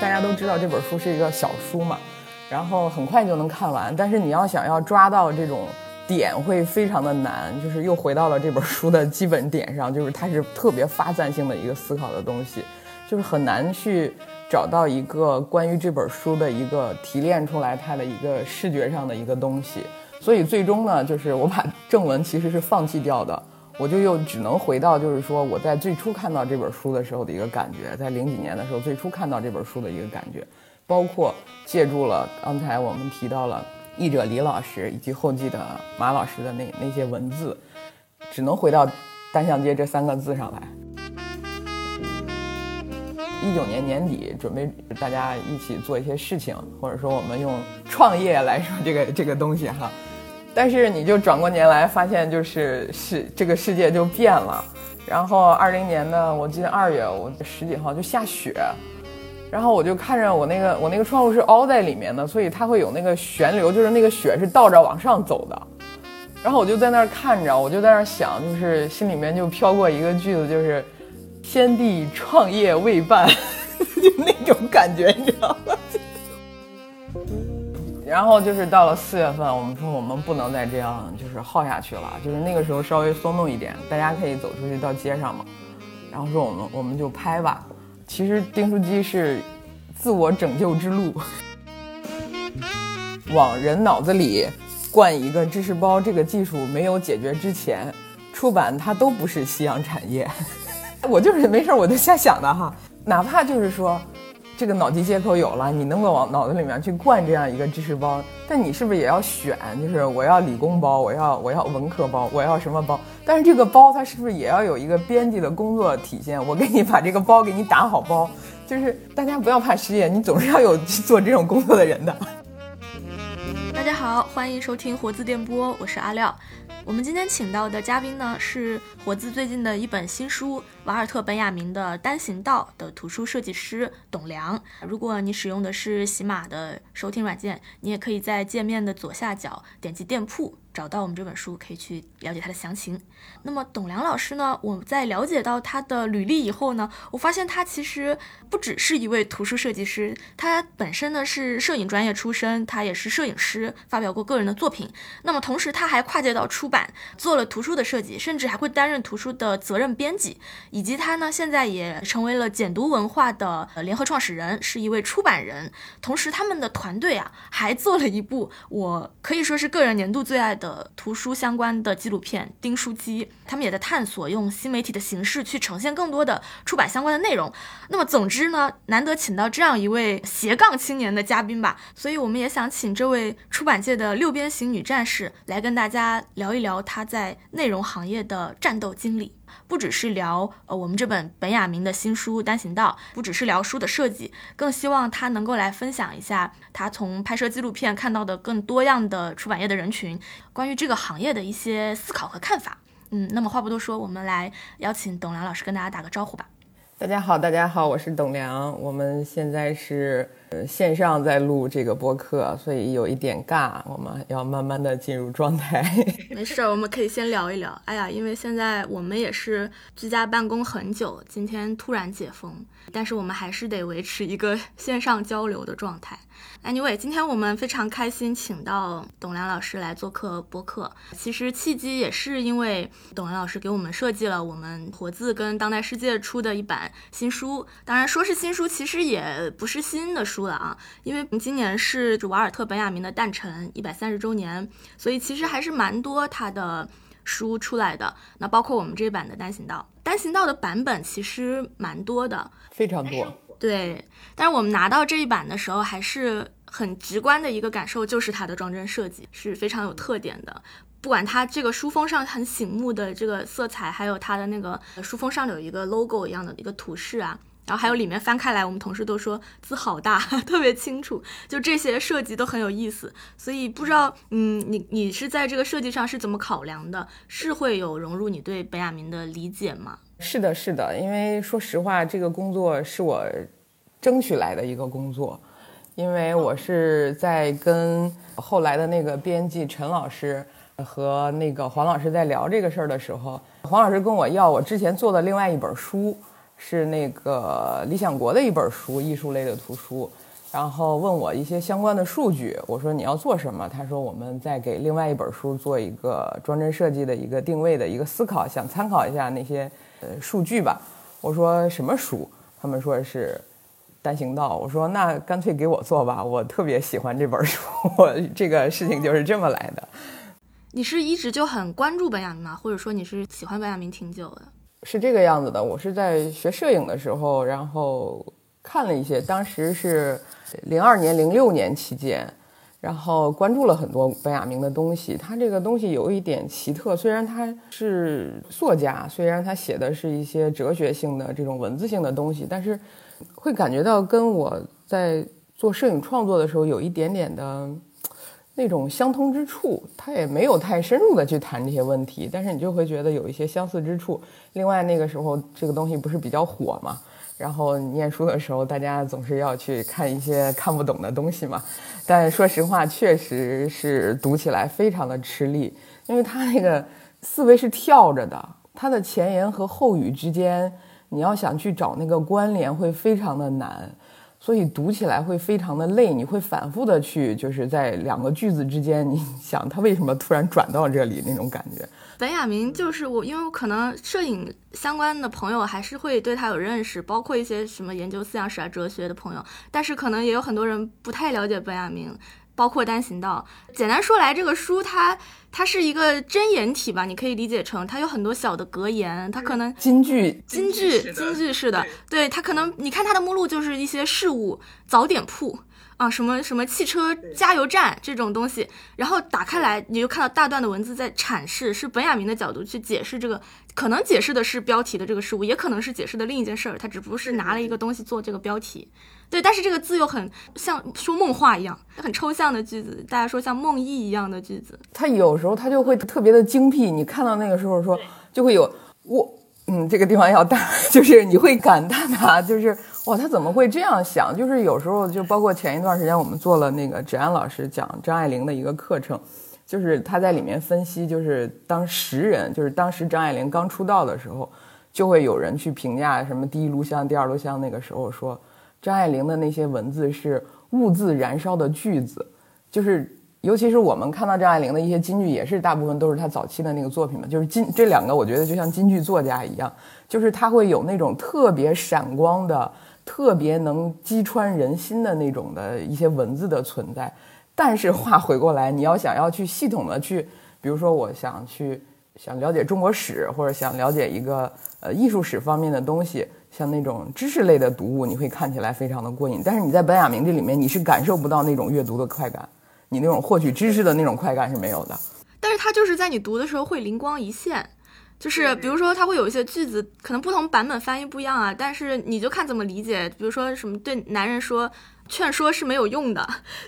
大家都知道这本书是一个小书嘛，然后很快就能看完。但是你要想要抓到这种点，会非常的难。就是又回到了这本书的基本点上，就是它是特别发散性的一个思考的东西，就是很难去找到一个关于这本书的一个提炼出来它的一个视觉上的一个东西。所以最终呢，就是我把正文其实是放弃掉的。我就又只能回到，就是说我在最初看到这本书的时候的一个感觉，在零几年的时候最初看到这本书的一个感觉，包括借助了刚才我们提到了译者李老师以及后继的马老师的那那些文字，只能回到单向街这三个字上来。一九年年底准备大家一起做一些事情，或者说我们用创业来说这个这个东西哈。但是你就转过年来，发现就是世这个世界就变了。然后二零年呢，我记得二月我十几号就下雪，然后我就看着我那个我那个窗户是凹在里面的，所以它会有那个旋流，就是那个雪是倒着往上走的。然后我就在那儿看着，我就在那儿想，就是心里面就飘过一个句子，就是“天地创业未半”，就那种感觉，你知道吗？然后就是到了四月份，我们说我们不能再这样，就是耗下去了。就是那个时候稍微松动一点，大家可以走出去到街上嘛。然后说我们我们就拍吧。其实订书机是自我拯救之路，往人脑子里灌一个知识包，这个技术没有解决之前，出版它都不是夕阳产业。我就是没事我就瞎想的哈，哪怕就是说。这个脑机接口有了，你能够往脑子里面去灌这样一个知识包，但你是不是也要选？就是我要理工包，我要我要文科包，我要什么包？但是这个包它是不是也要有一个编辑的工作体现？我给你把这个包给你打好包，就是大家不要怕失业，你总是要有做这种工作的人的。大家好，欢迎收听活字电波，我是阿廖。我们今天请到的嘉宾呢，是活字最近的一本新书《瓦尔特·本雅明的单行道》的图书设计师董良。如果你使用的是喜马的收听软件，你也可以在界面的左下角点击店铺。找到我们这本书，可以去了解它的详情。那么董良老师呢？我在了解到他的履历以后呢，我发现他其实不只是一位图书设计师，他本身呢是摄影专业出身，他也是摄影师，发表过个人的作品。那么同时他还跨界到出版，做了图书的设计，甚至还会担任图书的责任编辑。以及他呢，现在也成为了简读文化的联合创始人，是一位出版人。同时他们的团队啊，还做了一部我可以说是个人年度最爱的。呃，图书相关的纪录片《钉书机》，他们也在探索用新媒体的形式去呈现更多的出版相关的内容。那么，总之呢，难得请到这样一位斜杠青年的嘉宾吧，所以我们也想请这位出版界的六边形女战士来跟大家聊一聊她在内容行业的战斗经历。不只是聊呃我们这本本雅明的新书《单行道》，不只是聊书的设计，更希望他能够来分享一下他从拍摄纪录片看到的更多样的出版业的人群，关于这个行业的一些思考和看法。嗯，那么话不多说，我们来邀请董良老师跟大家打个招呼吧。大家好，大家好，我是董良，我们现在是呃线上在录这个播客，所以有一点尬，我们要慢慢的进入状态。没事，我们可以先聊一聊。哎呀，因为现在我们也是居家办公很久，今天突然解封，但是我们还是得维持一个 线上交流的状态。Anyway，今天我们非常开心，请到董良老师来做客播客。其实契机也是因为董良老师给我们设计了我们活字跟当代世界出的一版新书。当然说是新书，其实也不是新的书了啊，因为今年是瓦尔特本雅明的诞辰一百三十周年，所以其实还是蛮多他的书出来的。那包括我们这版的单行道，单行道的版本其实蛮多的，非常多。对，但是我们拿到这一版的时候，还是很直观的一个感受，就是它的装帧设计是非常有特点的。不管它这个书封上很醒目的这个色彩，还有它的那个书封上有一个 logo 一样的一个图示啊，然后还有里面翻开来，我们同事都说字好大，特别清楚，就这些设计都很有意思。所以不知道，嗯，你你是在这个设计上是怎么考量的？是会有融入你对本雅明的理解吗？是的，是的，因为说实话，这个工作是我争取来的一个工作，因为我是在跟后来的那个编辑陈老师和那个黄老师在聊这个事儿的时候，黄老师跟我要我之前做的另外一本书，是那个理想国的一本书，艺术类的图书。然后问我一些相关的数据，我说你要做什么？他说我们在给另外一本书做一个装帧设计的一个定位的一个思考，想参考一下那些呃数据吧。我说什么书？他们说是单行道。我说那干脆给我做吧，我特别喜欢这本书。我这个事情就是这么来的。你是一直就很关注本雅明吗？或者说你是喜欢本雅明挺久的？是这个样子的。我是在学摄影的时候，然后看了一些，当时是。零二年、零六年期间，然后关注了很多本雅明的东西。他这个东西有一点奇特，虽然他是作家，虽然他写的是一些哲学性的这种文字性的东西，但是会感觉到跟我在做摄影创作的时候有一点点的那种相通之处。他也没有太深入的去谈这些问题，但是你就会觉得有一些相似之处。另外那个时候这个东西不是比较火嘛？然后念书的时候，大家总是要去看一些看不懂的东西嘛。但说实话，确实是读起来非常的吃力，因为他那个思维是跳着的，他的前言和后语之间，你要想去找那个关联，会非常的难。所以读起来会非常的累，你会反复的去，就是在两个句子之间，你 想他为什么突然转到这里那种感觉。本雅明就是我，因为我可能摄影相关的朋友还是会对他有认识，包括一些什么研究思想史啊、哲学的朋友，但是可能也有很多人不太了解本雅明。包括单行道，简单说来，这个书它它是一个真言体吧，你可以理解成它有很多小的格言，它可能金句，金句，金句式的，对它可能你看它的目录就是一些事物，早点铺。啊，什么什么汽车加油站这种东西，然后打开来，你就看到大段的文字在阐释，是本雅明的角度去解释这个，可能解释的是标题的这个事物，也可能是解释的另一件事儿，他只不过是拿了一个东西做这个标题。对，但是这个字又很像说梦话一样，很抽象的句子，大家说像梦呓一样的句子。他有时候他就会特别的精辟，你看到那个时候说就会有我。嗯，这个地方要大，就是你会感叹他，就是哇，他怎么会这样想？就是有时候就包括前一段时间我们做了那个芷安老师讲张爱玲的一个课程，就是他在里面分析，就是当时人，就是当时张爱玲刚出道的时候，就会有人去评价什么第一炉香、第二炉香，那个时候说张爱玲的那些文字是兀自燃烧的句子，就是。尤其是我们看到张爱玲的一些金句，也是大部分都是她早期的那个作品嘛。就是金这两个，我觉得就像金句作家一样，就是他会有那种特别闪光的、特别能击穿人心的那种的一些文字的存在。但是话回过来，你要想要去系统的去，比如说我想去想了解中国史，或者想了解一个呃艺术史方面的东西，像那种知识类的读物，你会看起来非常的过瘾。但是你在本雅明这里面，你是感受不到那种阅读的快感。你那种获取知识的那种快感是没有的，但是它就是在你读的时候会灵光一现，就是比如说它会有一些句子，可能不同版本翻译不一样啊，但是你就看怎么理解。比如说什么对男人说劝说是没有用的，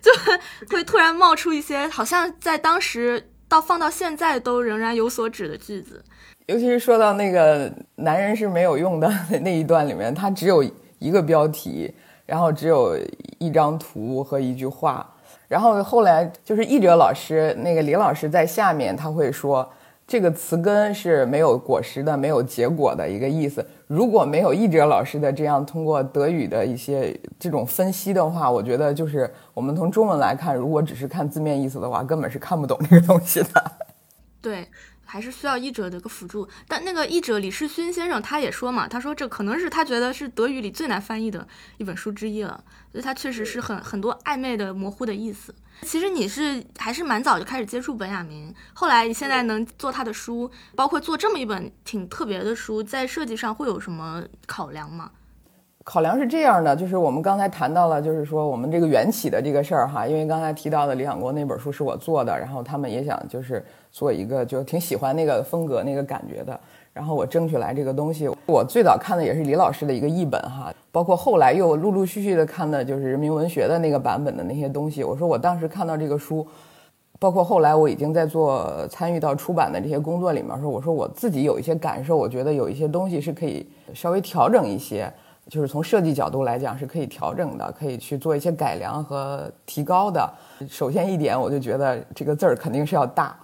就会突然冒出一些好像在当时到放到现在都仍然有所指的句子。尤其是说到那个男人是没有用的 那一段里面，它只有一个标题，然后只有一张图和一句话。然后后来就是译者老师，那个李老师在下面他会说，这个词根是没有果实的，没有结果的一个意思。如果没有译者老师的这样通过德语的一些这种分析的话，我觉得就是我们从中文来看，如果只是看字面意思的话，根本是看不懂这个东西的。对。还是需要译者的一个辅助，但那个译者李世勋先生他也说嘛，他说这可能是他觉得是德语里最难翻译的一本书之一了，所以他确实是很很多暧昧的模糊的意思。其实你是还是蛮早就开始接触本雅明，后来你现在能做他的书，包括做这么一本挺特别的书，在设计上会有什么考量吗？考量是这样的，就是我们刚才谈到了，就是说我们这个缘起的这个事儿哈，因为刚才提到的李想国那本书是我做的，然后他们也想就是做一个，就挺喜欢那个风格那个感觉的，然后我争取来这个东西。我最早看的也是李老师的一个译本哈，包括后来又陆陆续续的看的就是人民文学的那个版本的那些东西。我说我当时看到这个书，包括后来我已经在做参与到出版的这些工作里面，说我说我自己有一些感受，我觉得有一些东西是可以稍微调整一些。就是从设计角度来讲是可以调整的，可以去做一些改良和提高的。首先一点，我就觉得这个字儿肯定是要大，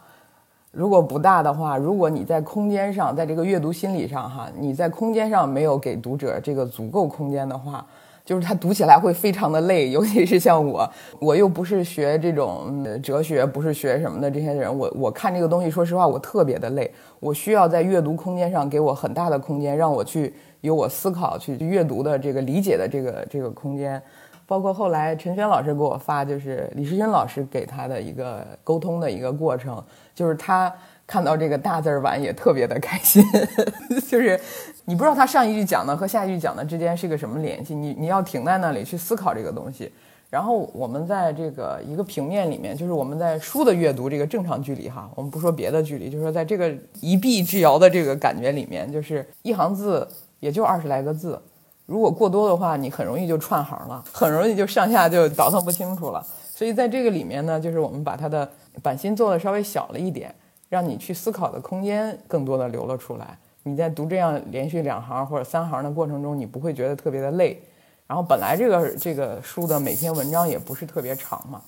如果不大的话，如果你在空间上，在这个阅读心理上哈，你在空间上没有给读者这个足够空间的话，就是他读起来会非常的累，尤其是像我，我又不是学这种哲学，不是学什么的这些人，我我看这个东西，说实话，我特别的累，我需要在阅读空间上给我很大的空间，让我去有我思考、去阅读的这个理解的这个这个空间。包括后来陈轩老师给我发，就是李世勋老师给他的一个沟通的一个过程，就是他看到这个大字儿完也特别的开心，就是你不知道他上一句讲的和下一句讲的之间是个什么联系，你你要停在那里去思考这个东西。然后我们在这个一个平面里面，就是我们在书的阅读这个正常距离哈，我们不说别的距离，就是说在这个一臂之遥的这个感觉里面，就是一行字也就二十来个字。如果过多的话，你很容易就串行了，很容易就上下就倒腾不清楚了。所以在这个里面呢，就是我们把它的版心做的稍微小了一点，让你去思考的空间更多的流了出来。你在读这样连续两行或者三行的过程中，你不会觉得特别的累。然后本来这个这个书的每篇文章也不是特别长嘛。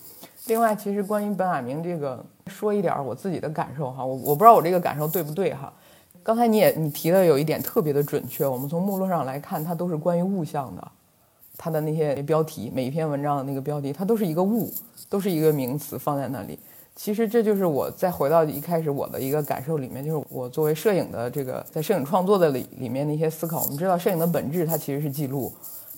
另外，其实关于本雅明这个，说一点我自己的感受哈，我我不知道我这个感受对不对哈。刚才你也你提的有一点特别的准确，我们从目录上来看，它都是关于物象的，它的那些标题，每一篇文章的那个标题，它都是一个物，都是一个名词放在那里。其实这就是我再回到一开始我的一个感受里面，就是我作为摄影的这个在摄影创作的里里面的一些思考。我们知道摄影的本质它其实是记录，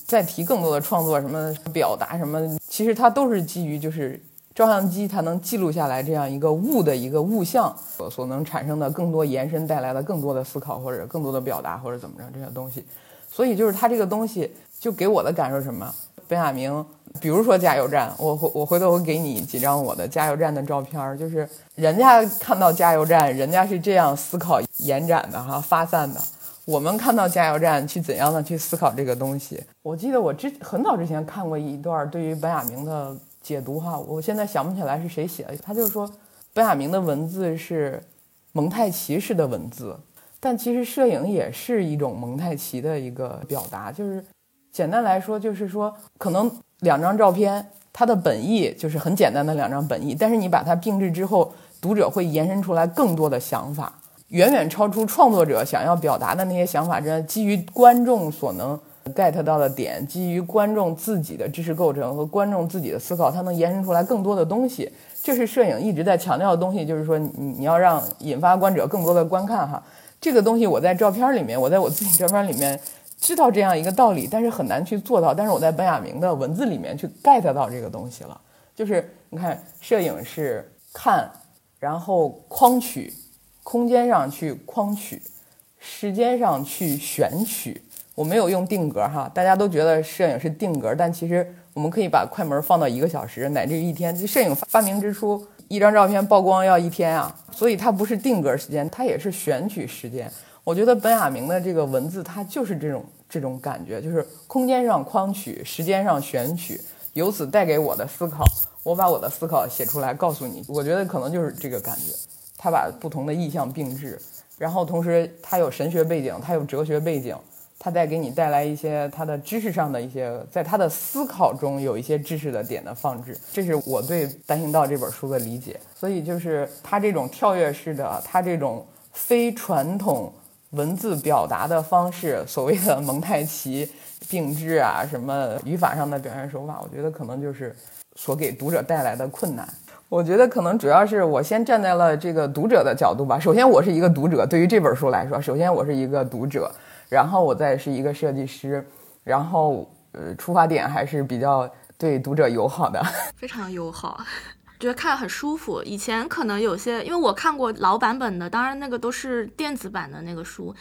再提更多的创作什么表达什么，其实它都是基于就是。照相机它能记录下来这样一个物的一个物象所所能产生的更多延伸带来的更多的思考或者更多的表达或者怎么着这些东西，所以就是它这个东西就给我的感受什么？本雅明，比如说加油站，我回我回头我给你几张我的加油站的照片，就是人家看到加油站，人家是这样思考延展的哈发散的，我们看到加油站去怎样的去思考这个东西。我记得我之很早之前看过一段对于本雅明的。解读哈，我现在想不起来是谁写的。他就是说，本雅明的文字是蒙太奇式的文字，但其实摄影也是一种蒙太奇的一个表达。就是简单来说，就是说，可能两张照片，它的本意就是很简单的两张本意，但是你把它并置之后，读者会延伸出来更多的想法，远远超出创作者想要表达的那些想法这，基于观众所能。get 到的点，基于观众自己的知识构成和观众自己的思考，它能延伸出来更多的东西。这是摄影一直在强调的东西，就是说你你要让引发观者更多的观看哈。这个东西我在照片里面，我在我自己照片里面知道这样一个道理，但是很难去做到。但是我在本雅明的文字里面去 get 到这个东西了，就是你看，摄影是看，然后框取，空间上去框取，时间上去选取。我没有用定格哈，大家都觉得摄影是定格，但其实我们可以把快门放到一个小时乃至一天。就摄影发明之初，一张照片曝光要一天啊，所以它不是定格时间，它也是选取时间。我觉得本雅明的这个文字，它就是这种这种感觉，就是空间上框取，时间上选取，由此带给我的思考。我把我的思考写出来，告诉你，我觉得可能就是这个感觉。他把不同的意象并置，然后同时他有神学背景，他有哲学背景。他再给你带来一些他的知识上的一些，在他的思考中有一些知识的点的放置，这是我对《单行道》这本书的理解。所以就是他这种跳跃式的，他这种非传统文字表达的方式，所谓的蒙太奇并置啊，什么语法上的表现手法，我觉得可能就是所给读者带来的困难。我觉得可能主要是我先站在了这个读者的角度吧。首先，我是一个读者，对于这本书来说，首先我是一个读者。然后我再是一个设计师，然后呃，出发点还是比较对读者友好的，非常友好，觉得看很舒服。以前可能有些，因为我看过老版本的，当然那个都是电子版的那个书，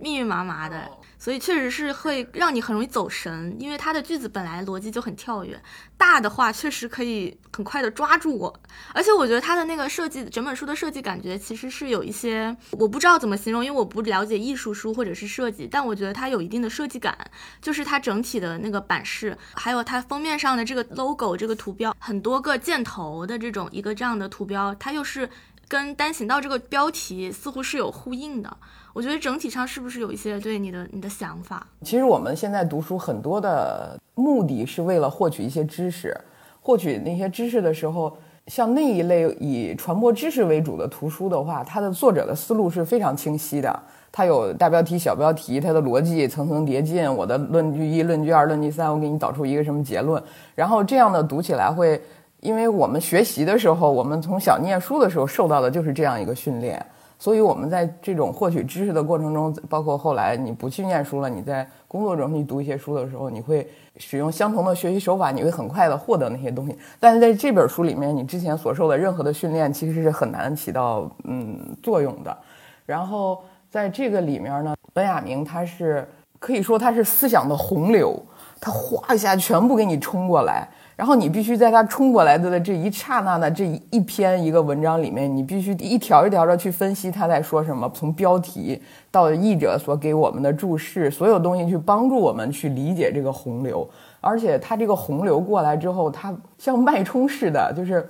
密密麻麻的。所以确实是会让你很容易走神，因为它的句子本来逻辑就很跳跃，大的话确实可以很快的抓住我，而且我觉得它的那个设计，整本书的设计感觉其实是有一些我不知道怎么形容，因为我不了解艺术书或者是设计，但我觉得它有一定的设计感，就是它整体的那个版式，还有它封面上的这个 logo 这个图标，很多个箭头的这种一个这样的图标，它又是跟单行道这个标题似乎是有呼应的。我觉得整体上是不是有一些对你的你的想法？其实我们现在读书很多的目的是为了获取一些知识，获取那些知识的时候，像那一类以传播知识为主的图书的话，它的作者的思路是非常清晰的。它有大标题、小标题，它的逻辑层层叠进。我的论据一、论据二、论据三，我给你导出一个什么结论。然后这样的读起来会，因为我们学习的时候，我们从小念书的时候受到的就是这样一个训练，所以我们在这种获取知识的过程中，包括后来你不去念书了，你在工作中去读一些书的时候，你会使用相同的学习手法，你会很快的获得那些东西。但是在这本书里面，你之前所受的任何的训练其实是很难起到嗯作用的。然后。在这个里面呢，本雅明他是可以说他是思想的洪流，他哗一下全部给你冲过来，然后你必须在他冲过来的这一刹那的这一篇一个文章里面，你必须一条一条的去分析他在说什么，从标题到译者所给我们的注释，所有东西去帮助我们去理解这个洪流。而且他这个洪流过来之后，它像脉冲似的，就是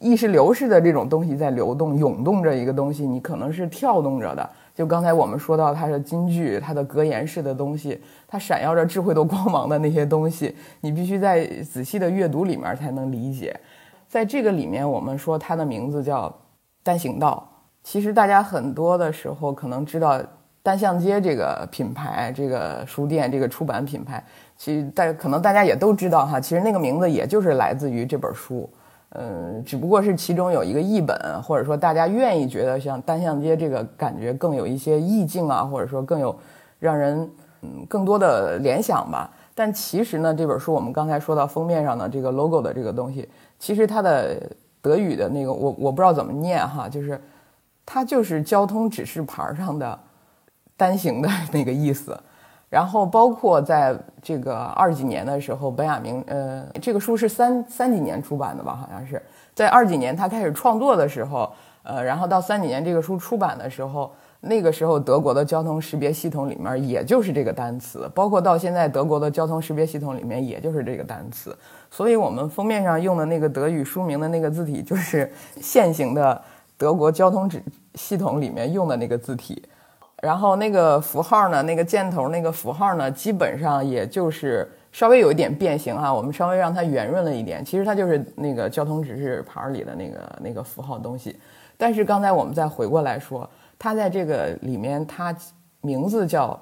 意识流似的这种东西在流动、涌动着一个东西，你可能是跳动着的。就刚才我们说到它的金句，它的格言式的东西，它闪耀着智慧的光芒的那些东西，你必须在仔细的阅读里面才能理解。在这个里面，我们说它的名字叫单行道。其实大家很多的时候可能知道单向街这个品牌、这个书店、这个出版品牌，其实大可能大家也都知道哈。其实那个名字也就是来自于这本书。嗯，只不过是其中有一个译本，或者说大家愿意觉得像单向街这个感觉更有一些意境啊，或者说更有让人嗯更多的联想吧。但其实呢，这本书我们刚才说到封面上的这个 logo 的这个东西，其实它的德语的那个我我不知道怎么念哈，就是它就是交通指示牌上的单行的那个意思。然后包括在这个二几年的时候，本雅明，呃，这个书是三三几年出版的吧？好像是在二几年他开始创作的时候，呃，然后到三几年这个书出版的时候，那个时候德国的交通识别系统里面也就是这个单词，包括到现在德国的交通识别系统里面也就是这个单词，所以我们封面上用的那个德语书名的那个字体就是 现行的德国交通指系统里面用的那个字体。然后那个符号呢，那个箭头那个符号呢，基本上也就是稍微有一点变形哈，我们稍微让它圆润了一点。其实它就是那个交通指示牌里的那个那个符号东西。但是刚才我们再回过来说，它在这个里面，它名字叫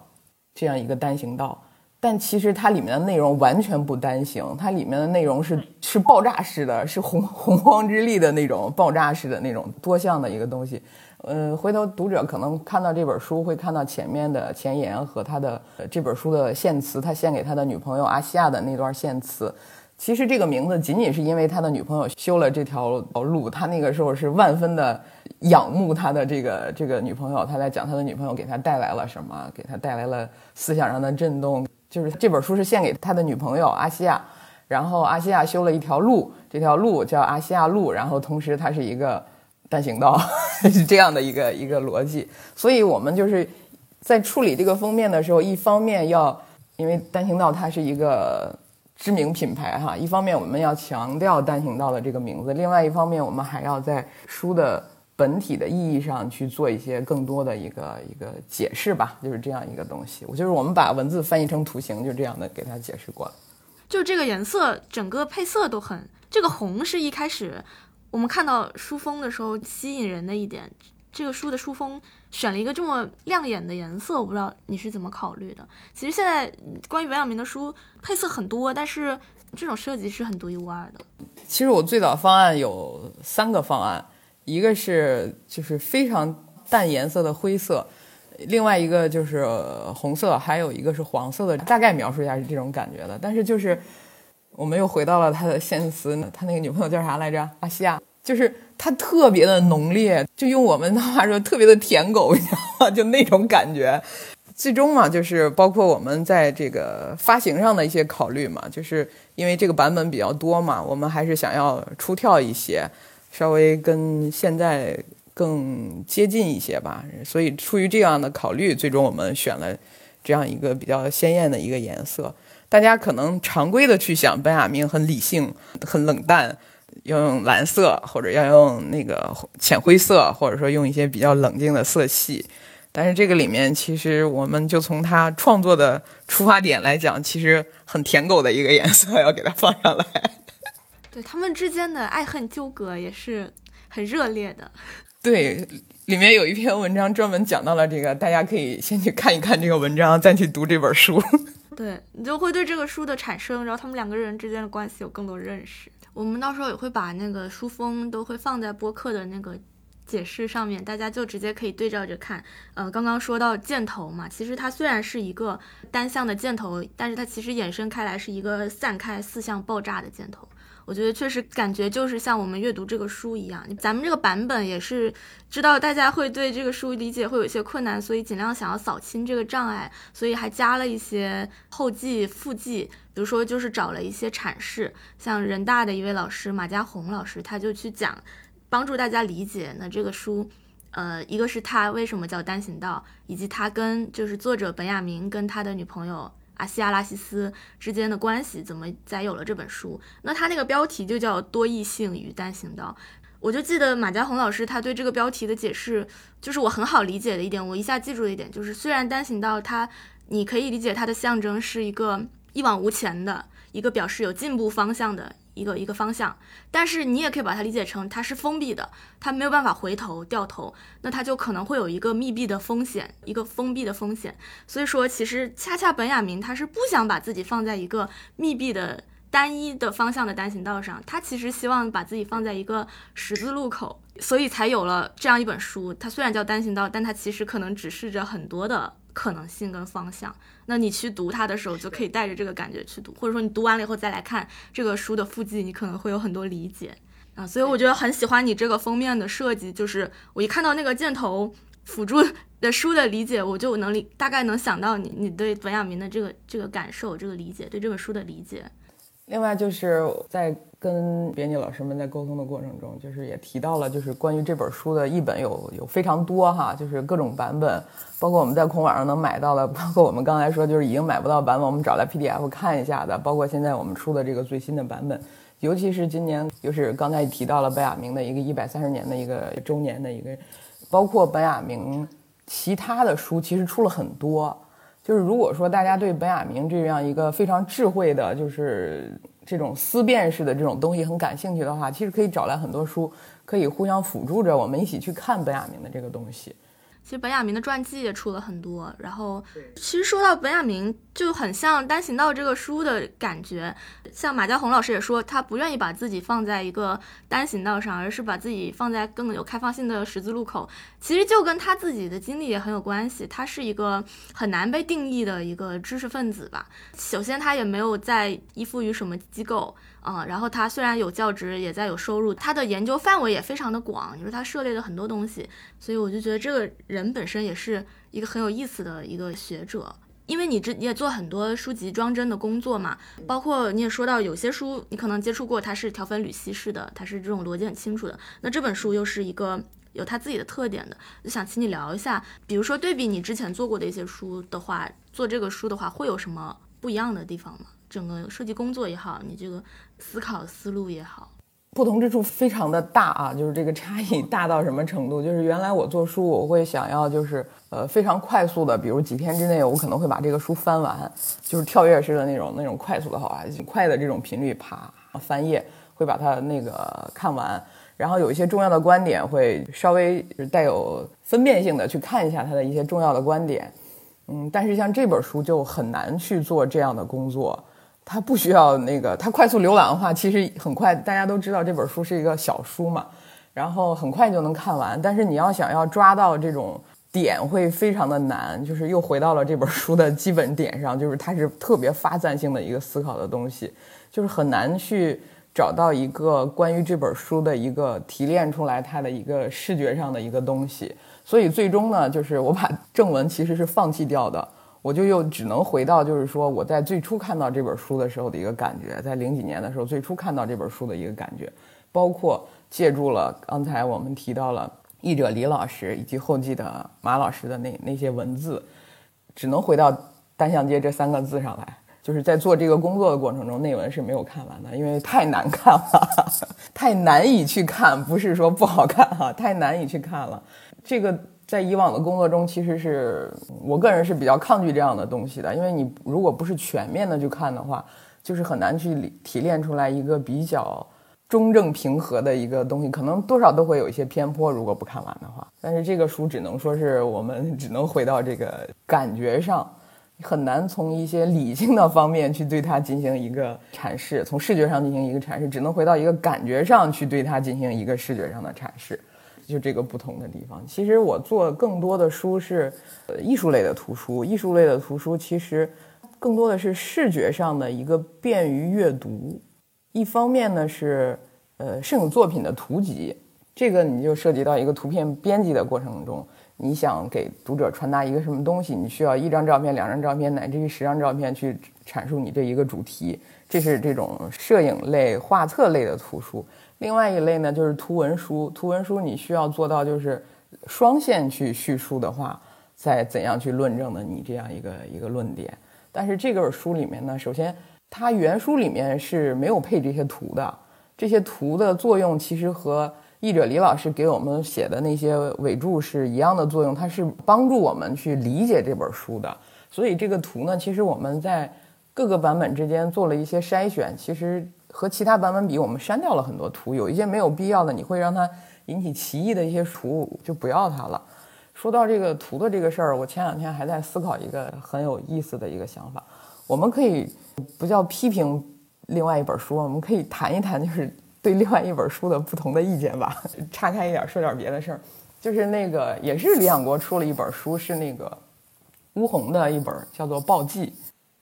这样一个单行道，但其实它里面的内容完全不单行，它里面的内容是是爆炸式的，是洪洪荒之力的那种爆炸式的那种多项的一个东西。嗯，回头读者可能看到这本书，会看到前面的前言和他的这本书的献词，他献给他的女朋友阿西亚的那段献词。其实这个名字仅仅是因为他的女朋友修了这条路，他那个时候是万分的仰慕他的这个这个女朋友。他在讲他的女朋友给他带来了什么，给他带来了思想上的震动。就是这本书是献给他的女朋友阿西亚，然后阿西亚修了一条路，这条路叫阿西亚路，然后同时它是一个。单行道是这样的一个一个逻辑，所以我们就是在处理这个封面的时候，一方面要因为单行道它是一个知名品牌哈，一方面我们要强调单行道的这个名字，另外一方面我们还要在书的本体的意义上去做一些更多的一个一个解释吧，就是这样一个东西。我就是我们把文字翻译成图形，就这样的给它解释过了。就这个颜色，整个配色都很，这个红是一开始。我们看到书封的时候，吸引人的一点，这个书的书封选了一个这么亮眼的颜色，我不知道你是怎么考虑的。其实现在关于文阳明的书配色很多，但是这种设计是很独一无二的。其实我最早方案有三个方案，一个是就是非常淡颜色的灰色，另外一个就是红色，还有一个是黄色的。大概描述一下是这种感觉的，但是就是。我们又回到了他的现词，他那个女朋友叫啥来着？阿西亚，就是他特别的浓烈，就用我们的话说，特别的舔狗，你知道吗？就那种感觉。最终嘛，就是包括我们在这个发行上的一些考虑嘛，就是因为这个版本比较多嘛，我们还是想要出跳一些，稍微跟现在更接近一些吧。所以出于这样的考虑，最终我们选了这样一个比较鲜艳的一个颜色。大家可能常规的去想，本雅明很理性、很冷淡，要用蓝色或者要用那个浅灰色，或者说用一些比较冷静的色系。但是这个里面，其实我们就从他创作的出发点来讲，其实很舔狗的一个颜色要给它放上来。对他们之间的爱恨纠葛也是很热烈的。对，里面有一篇文章专门讲到了这个，大家可以先去看一看这个文章，再去读这本书。对你就会对这个书的产生，然后他们两个人之间的关系有更多认识。我们到时候也会把那个书封都会放在播客的那个解释上面，大家就直接可以对照着看。呃，刚刚说到箭头嘛，其实它虽然是一个单向的箭头，但是它其实衍生开来是一个散开四向爆炸的箭头。我觉得确实感觉就是像我们阅读这个书一样，咱们这个版本也是知道大家会对这个书理解会有一些困难，所以尽量想要扫清这个障碍，所以还加了一些后记、附记，比如说就是找了一些阐释，像人大的一位老师马家红老师，他就去讲，帮助大家理解那这个书，呃，一个是他为什么叫单行道，以及他跟就是作者本雅明跟他的女朋友。阿西亚拉西斯之间的关系怎么才有了这本书？那他那个标题就叫多异性与单行道。我就记得马家红老师他对这个标题的解释，就是我很好理解的一点，我一下记住的一点就是，虽然单行道它你可以理解它的象征是一个一往无前的一个表示有进步方向的。一个一个方向，但是你也可以把它理解成它是封闭的，它没有办法回头掉头，那它就可能会有一个密闭的风险，一个封闭的风险。所以说，其实恰恰本雅明他是不想把自己放在一个密闭的单一的方向的单行道上，他其实希望把自己放在一个十字路口，所以才有了这样一本书。它虽然叫单行道，但它其实可能指示着很多的可能性跟方向。那你去读它的时候，就可以带着这个感觉去读，或者说你读完了以后再来看这个书的附记，你可能会有很多理解啊。所以我觉得很喜欢你这个封面的设计，就是我一看到那个箭头辅助的书的理解，我就能理大概能想到你你对本雅明的这个这个感受、这个理解，对这本书的理解。另外就是在跟编辑老师们在沟通的过程中，就是也提到了，就是关于这本书的译本有有非常多哈，就是各种版本，包括我们在孔网上能买到的，包括我们刚才说就是已经买不到版本，我们找来 PDF 看一下的，包括现在我们出的这个最新的版本，尤其是今年就是刚才提到了本雅明的一个一百三十年的一个周年的一个，包括本雅明其他的书其实出了很多。就是如果说大家对本雅明这样一个非常智慧的，就是这种思辨式的这种东西很感兴趣的话，其实可以找来很多书，可以互相辅助着我们一起去看本雅明的这个东西。其实本雅明的传记也出了很多，然后其实说到本雅明，就很像《单行道》这个书的感觉。像马家红老师也说，他不愿意把自己放在一个单行道上，而是把自己放在更有开放性的十字路口。其实就跟他自己的经历也很有关系。他是一个很难被定义的一个知识分子吧。首先，他也没有在依附于什么机构。啊，然后他虽然有教职，也在有收入，他的研究范围也非常的广，你说他涉猎了很多东西，所以我就觉得这个人本身也是一个很有意思的一个学者，因为你这你也做很多书籍装帧的工作嘛，包括你也说到有些书你可能接触过，它是条分缕析式的，它是这种逻辑很清楚的，那这本书又是一个有它自己的特点的，就想请你聊一下，比如说对比你之前做过的一些书的话，做这个书的话会有什么不一样的地方吗？整个设计工作也好，你这个思考思路也好，不同之处非常的大啊，就是这个差异大到什么程度？就是原来我做书，我会想要就是呃非常快速的，比如几天之内我可能会把这个书翻完，就是跳跃式的那种那种快速的好挺快的这种频率啪翻页会把它那个看完，然后有一些重要的观点会稍微带有分辨性的去看一下它的一些重要的观点，嗯，但是像这本书就很难去做这样的工作。它不需要那个，它快速浏览的话，其实很快。大家都知道这本书是一个小书嘛，然后很快就能看完。但是你要想要抓到这种点，会非常的难。就是又回到了这本书的基本点上，就是它是特别发散性的一个思考的东西，就是很难去找到一个关于这本书的一个提炼出来它的一个视觉上的一个东西。所以最终呢，就是我把正文其实是放弃掉的。我就又只能回到，就是说我在最初看到这本书的时候的一个感觉，在零几年的时候最初看到这本书的一个感觉，包括借助了刚才我们提到了译者李老师以及后记的马老师的那那些文字，只能回到单向街这三个字上来。就是在做这个工作的过程中，内文是没有看完的，因为太难看了，太难以去看，不是说不好看哈，太难以去看了。这个。在以往的工作中，其实是我个人是比较抗拒这样的东西的，因为你如果不是全面的去看的话，就是很难去提炼出来一个比较中正平和的一个东西，可能多少都会有一些偏颇，如果不看完的话。但是这个书只能说是我们只能回到这个感觉上，很难从一些理性的方面去对它进行一个阐释，从视觉上进行一个阐释，只能回到一个感觉上去对它进行一个视觉上的阐释，就这个不同的地方。其实我做更多的书是，呃，艺术类的图书，艺术类的图书其实更多的是视觉上的一个便于阅读。一方面呢是，呃，摄影作品的图集，这个你就涉及到一个图片编辑的过程中，你想给读者传达一个什么东西，你需要一张照片、两张照片，乃至于十张照片去阐述你这一个主题，这是这种摄影类、画册类的图书。另外一类呢就是图文书，图文书你需要做到就是双线去叙述的话，再怎样去论证的你这样一个一个论点。但是这本书里面呢，首先。它原书里面是没有配这些图的，这些图的作用其实和译者李老师给我们写的那些尾注是一样的作用，它是帮助我们去理解这本书的。所以这个图呢，其实我们在各个版本之间做了一些筛选，其实和其他版本比，我们删掉了很多图，有一些没有必要的，你会让它引起歧义的一些图就不要它了。说到这个图的这个事儿，我前两天还在思考一个很有意思的一个想法，我们可以。不叫批评另外一本书，我们可以谈一谈，就是对另外一本书的不同的意见吧。岔开一点，说点别的事儿，就是那个也是李想国出了一本书，是那个乌宏的一本，叫做《报记》。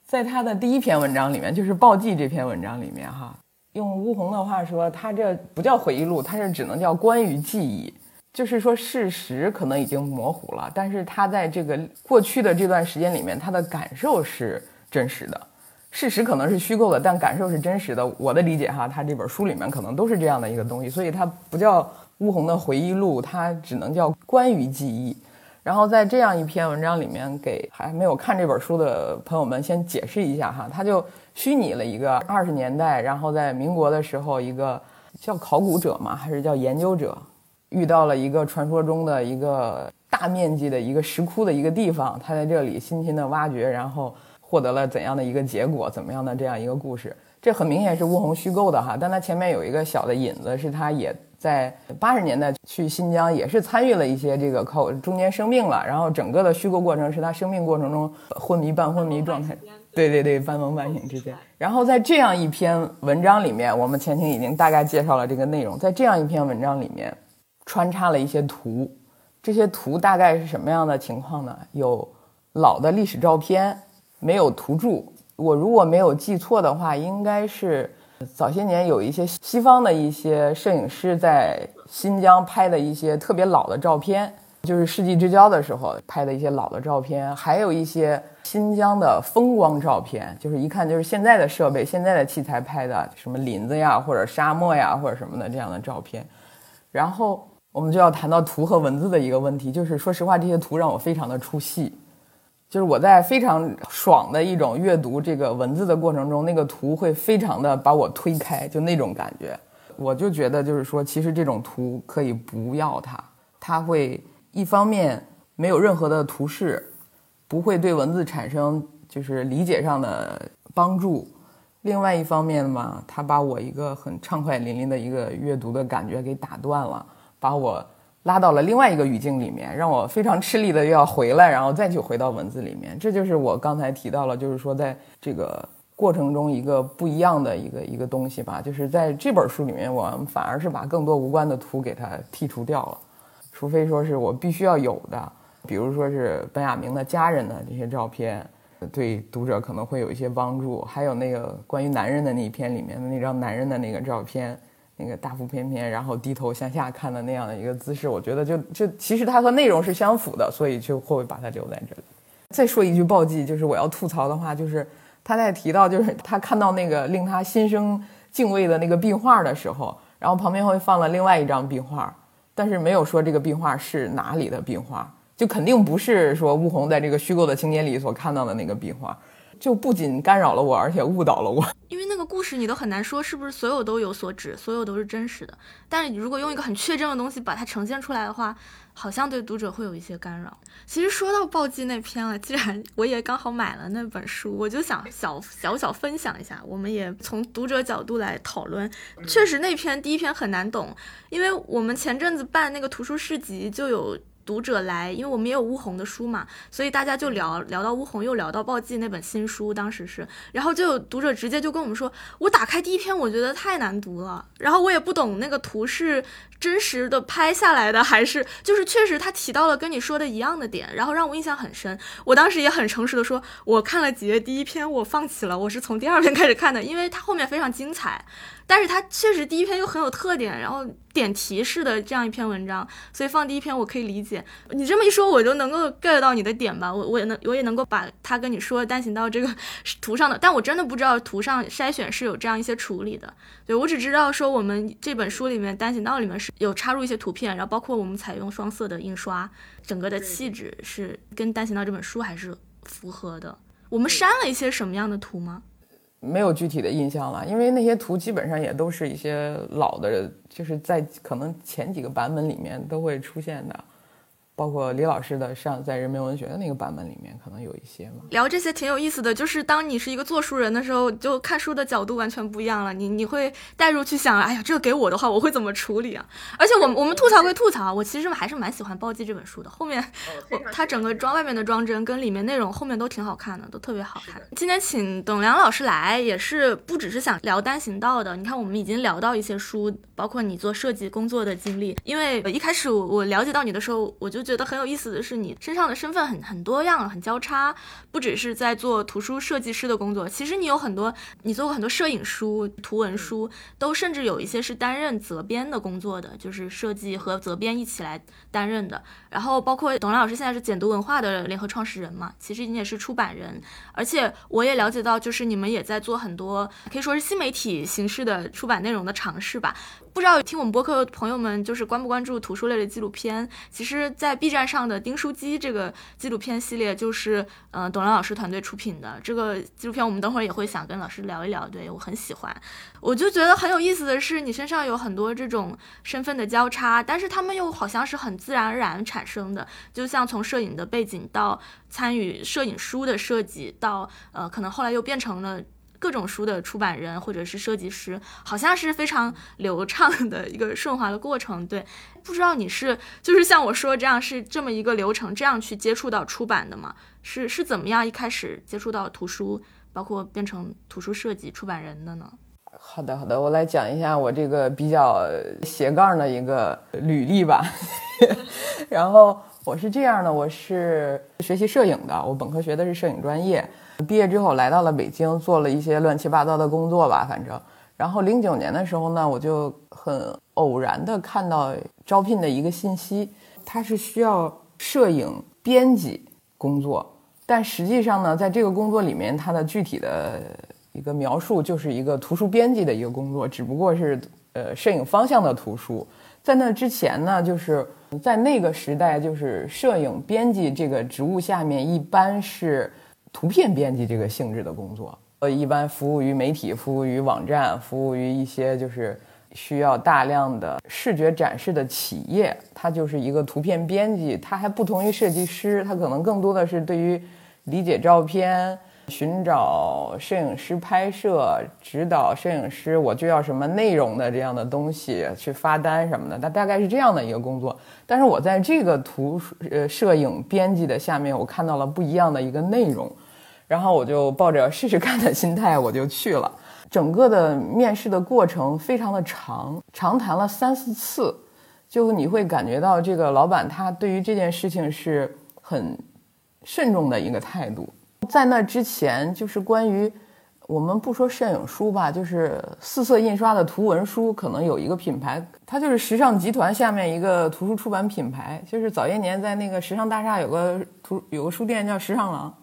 在他的第一篇文章里面，就是《报记》这篇文章里面，哈，用乌宏的话说，他这不叫回忆录，他这只能叫关于记忆，就是说事实可能已经模糊了，但是他在这个过去的这段时间里面，他的感受是真实的。事实可能是虚构的，但感受是真实的。我的理解哈，他这本书里面可能都是这样的一个东西，所以它不叫乌宏的回忆录，它只能叫关于记忆。然后在这样一篇文章里面，给还没有看这本书的朋友们先解释一下哈，他就虚拟了一个二十年代，然后在民国的时候，一个叫考古者嘛，还是叫研究者，遇到了一个传说中的一个大面积的一个石窟的一个地方，他在这里辛勤的挖掘，然后。获得了怎样的一个结果？怎么样的这样一个故事？这很明显是乌宏虚构的哈，但他前面有一个小的引子，是他也在八十年代去新疆，也是参与了一些这个靠中间生病了，然后整个的虚构过程是他生病过程中昏迷半昏迷状态，对对对，半梦半醒之间。然后在这样一篇文章里面，我们前情已经大概介绍了这个内容，在这样一篇文章里面穿插了一些图，这些图大概是什么样的情况呢？有老的历史照片。没有图注，我如果没有记错的话，应该是早些年有一些西方的一些摄影师在新疆拍的一些特别老的照片，就是世纪之交的时候拍的一些老的照片，还有一些新疆的风光照片，就是一看就是现在的设备、现在的器材拍的，什么林子呀，或者沙漠呀，或者什么的这样的照片。然后我们就要谈到图和文字的一个问题，就是说实话，这些图让我非常的出戏。就是我在非常爽的一种阅读这个文字的过程中，那个图会非常的把我推开，就那种感觉，我就觉得就是说，其实这种图可以不要它，它会一方面没有任何的图示，不会对文字产生就是理解上的帮助，另外一方面嘛，它把我一个很畅快淋漓的一个阅读的感觉给打断了，把我。拉到了另外一个语境里面，让我非常吃力的又要回来，然后再去回到文字里面。这就是我刚才提到了，就是说在这个过程中一个不一样的一个一个东西吧。就是在这本书里面，我反而是把更多无关的图给它剔除掉了，除非说是我必须要有的，比如说是本雅明的家人的这些照片，对读者可能会有一些帮助。还有那个关于男人的那一篇里面的那张男人的那个照片。那个大腹便便，然后低头向下看的那样的一个姿势，我觉得就就其实它和内容是相符的，所以就会把它留在这里。再说一句暴击，就是我要吐槽的话，就是他在提到就是他看到那个令他心生敬畏的那个壁画的时候，然后旁边会放了另外一张壁画，但是没有说这个壁画是哪里的壁画，就肯定不是说吴红在这个虚构的情节里所看到的那个壁画。就不仅干扰了我，而且误导了我。因为那个故事你都很难说是不是所有都有所指，所有都是真实的。但是如果用一个很确证的东西把它呈现出来的话，好像对读者会有一些干扰。其实说到暴击那篇了，既然我也刚好买了那本书，我就想小小小分享一下，我们也从读者角度来讨论。确实那篇第一篇很难懂，因为我们前阵子办那个图书市集就有。读者来，因为我们也有乌红的书嘛，所以大家就聊聊到乌红，又聊到暴记那本新书，当时是，然后就有读者直接就跟我们说，我打开第一篇，我觉得太难读了，然后我也不懂那个图是真实的拍下来的，还是就是确实他提到了跟你说的一样的点，然后让我印象很深。我当时也很诚实的说，我看了几页第一篇，我放弃了，我是从第二篇开始看的，因为它后面非常精彩。但是它确实第一篇又很有特点，然后点题式的这样一篇文章，所以放第一篇我可以理解。你这么一说，我就能够 get 到你的点吧？我我也能我也能够把它跟你说单行道这个图上的，但我真的不知道图上筛选是有这样一些处理的。对我只知道说我们这本书里面单行道里面是有插入一些图片，然后包括我们采用双色的印刷，整个的气质是跟单行道这本书还是符合的。我们删了一些什么样的图吗？没有具体的印象了，因为那些图基本上也都是一些老的，就是在可能前几个版本里面都会出现的。包括李老师的上在人民文学的那个版本里面，可能有一些嘛。聊这些挺有意思的，就是当你是一个做书人的时候，就看书的角度完全不一样了。你你会带入去想，哎呀，这个给我的话，我会怎么处理啊？而且我们我们吐槽归吐槽，我其实还是蛮喜欢《暴击》这本书的。后面我，它整个装外面的装帧跟里面内容后面都挺好看的，都特别好看。今天请董良老师来，也是不只是想聊单行道的。你看，我们已经聊到一些书，包括你做设计工作的经历。因为一开始我了解到你的时候，我就。觉得很有意思的是，你身上的身份很很多样，很交叉，不只是在做图书设计师的工作，其实你有很多，你做过很多摄影书、图文书，都甚至有一些是担任责编的工作的，就是设计和责编一起来担任的。然后包括董亮老师现在是简读文化的联合创始人嘛，其实你也是出版人，而且我也了解到，就是你们也在做很多可以说是新媒体形式的出版内容的尝试吧。不知道听我们播客的朋友们就是关不关注图书类的纪录片？其实，在 B 站上的《丁书机》这个纪录片系列，就是嗯董亮老师团队出品的这个纪录片，我们等会儿也会想跟老师聊一聊。对我很喜欢，我就觉得很有意思的是，你身上有很多这种身份的交叉，但是他们又好像是很自然而然产生的。就像从摄影的背景到参与摄影书的设计，到呃可能后来又变成了。各种书的出版人或者是设计师，好像是非常流畅的一个顺滑的过程。对，不知道你是就是像我说这样是这么一个流程，这样去接触到出版的吗？是是怎么样一开始接触到图书，包括变成图书设计出版人的呢？好的，好的，我来讲一下我这个比较斜杠的一个履历吧。然后我是这样的，我是学习摄影的，我本科学的是摄影专业。毕业之后来到了北京，做了一些乱七八糟的工作吧，反正。然后零九年的时候呢，我就很偶然的看到招聘的一个信息，它是需要摄影编辑工作，但实际上呢，在这个工作里面，它的具体的一个描述就是一个图书编辑的一个工作，只不过是呃摄影方向的图书。在那之前呢，就是在那个时代，就是摄影编辑这个职务下面一般是。图片编辑这个性质的工作，呃，一般服务于媒体，服务于网站，服务于一些就是需要大量的视觉展示的企业。它就是一个图片编辑，它还不同于设计师，它可能更多的是对于理解照片、寻找摄影师拍摄、指导摄影师我就要什么内容的这样的东西去发单什么的。它大概是这样的一个工作。但是我在这个图呃摄影编辑的下面，我看到了不一样的一个内容。然后我就抱着试试看的心态，我就去了。整个的面试的过程非常的长，长谈了三四次，就你会感觉到这个老板他对于这件事情是很慎重的一个态度。在那之前，就是关于我们不说摄影书吧，就是四色印刷的图文书，可能有一个品牌，它就是时尚集团下面一个图书出版品牌，就是早些年在那个时尚大厦有个图有个书店叫时尚廊。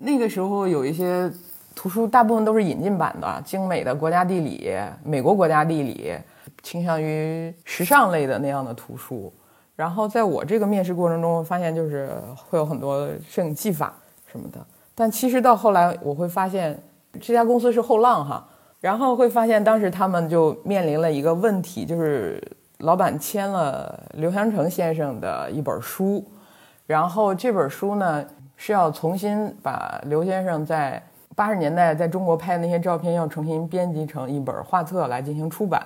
那个时候有一些图书，大部分都是引进版的，精美的国家地理、美国国家地理，倾向于时尚类的那样的图书。然后在我这个面试过程中，发现就是会有很多摄影技法什么的。但其实到后来，我会发现这家公司是后浪哈，然后会发现当时他们就面临了一个问题，就是老板签了刘香成先生的一本书，然后这本书呢是要重新把刘先生在八十年代在中国拍的那些照片要重新编辑成一本画册来进行出版。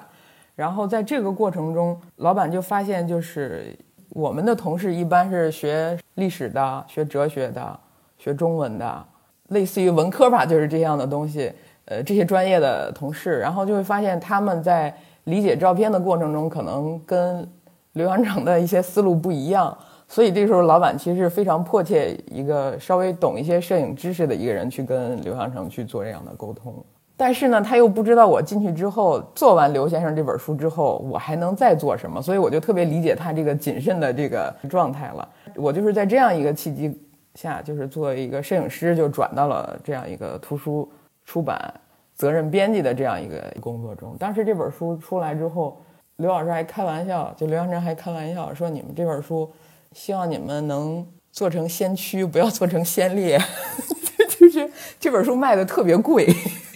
然后在这个过程中，老板就发现，就是我们的同事一般是学历史的、学哲学的、学中文的，类似于文科吧，就是这样的东西。呃，这些专业的同事，然后就会发现他们在理解照片的过程中，可能跟刘洋成的一些思路不一样。所以这时候，老板其实非常迫切，一个稍微懂一些摄影知识的一个人去跟刘洋成去做这样的沟通。但是呢，他又不知道我进去之后做完刘先生这本书之后，我还能再做什么，所以我就特别理解他这个谨慎的这个状态了。我就是在这样一个契机下，就是作为一个摄影师，就转到了这样一个图书出版责任编辑的这样一个工作中。当时这本书出来之后，刘老师还开玩笑，就刘洋成还开玩笑说：“你们这本书，希望你们能做成先驱，不要做成先烈。”就是这本书卖的特别贵。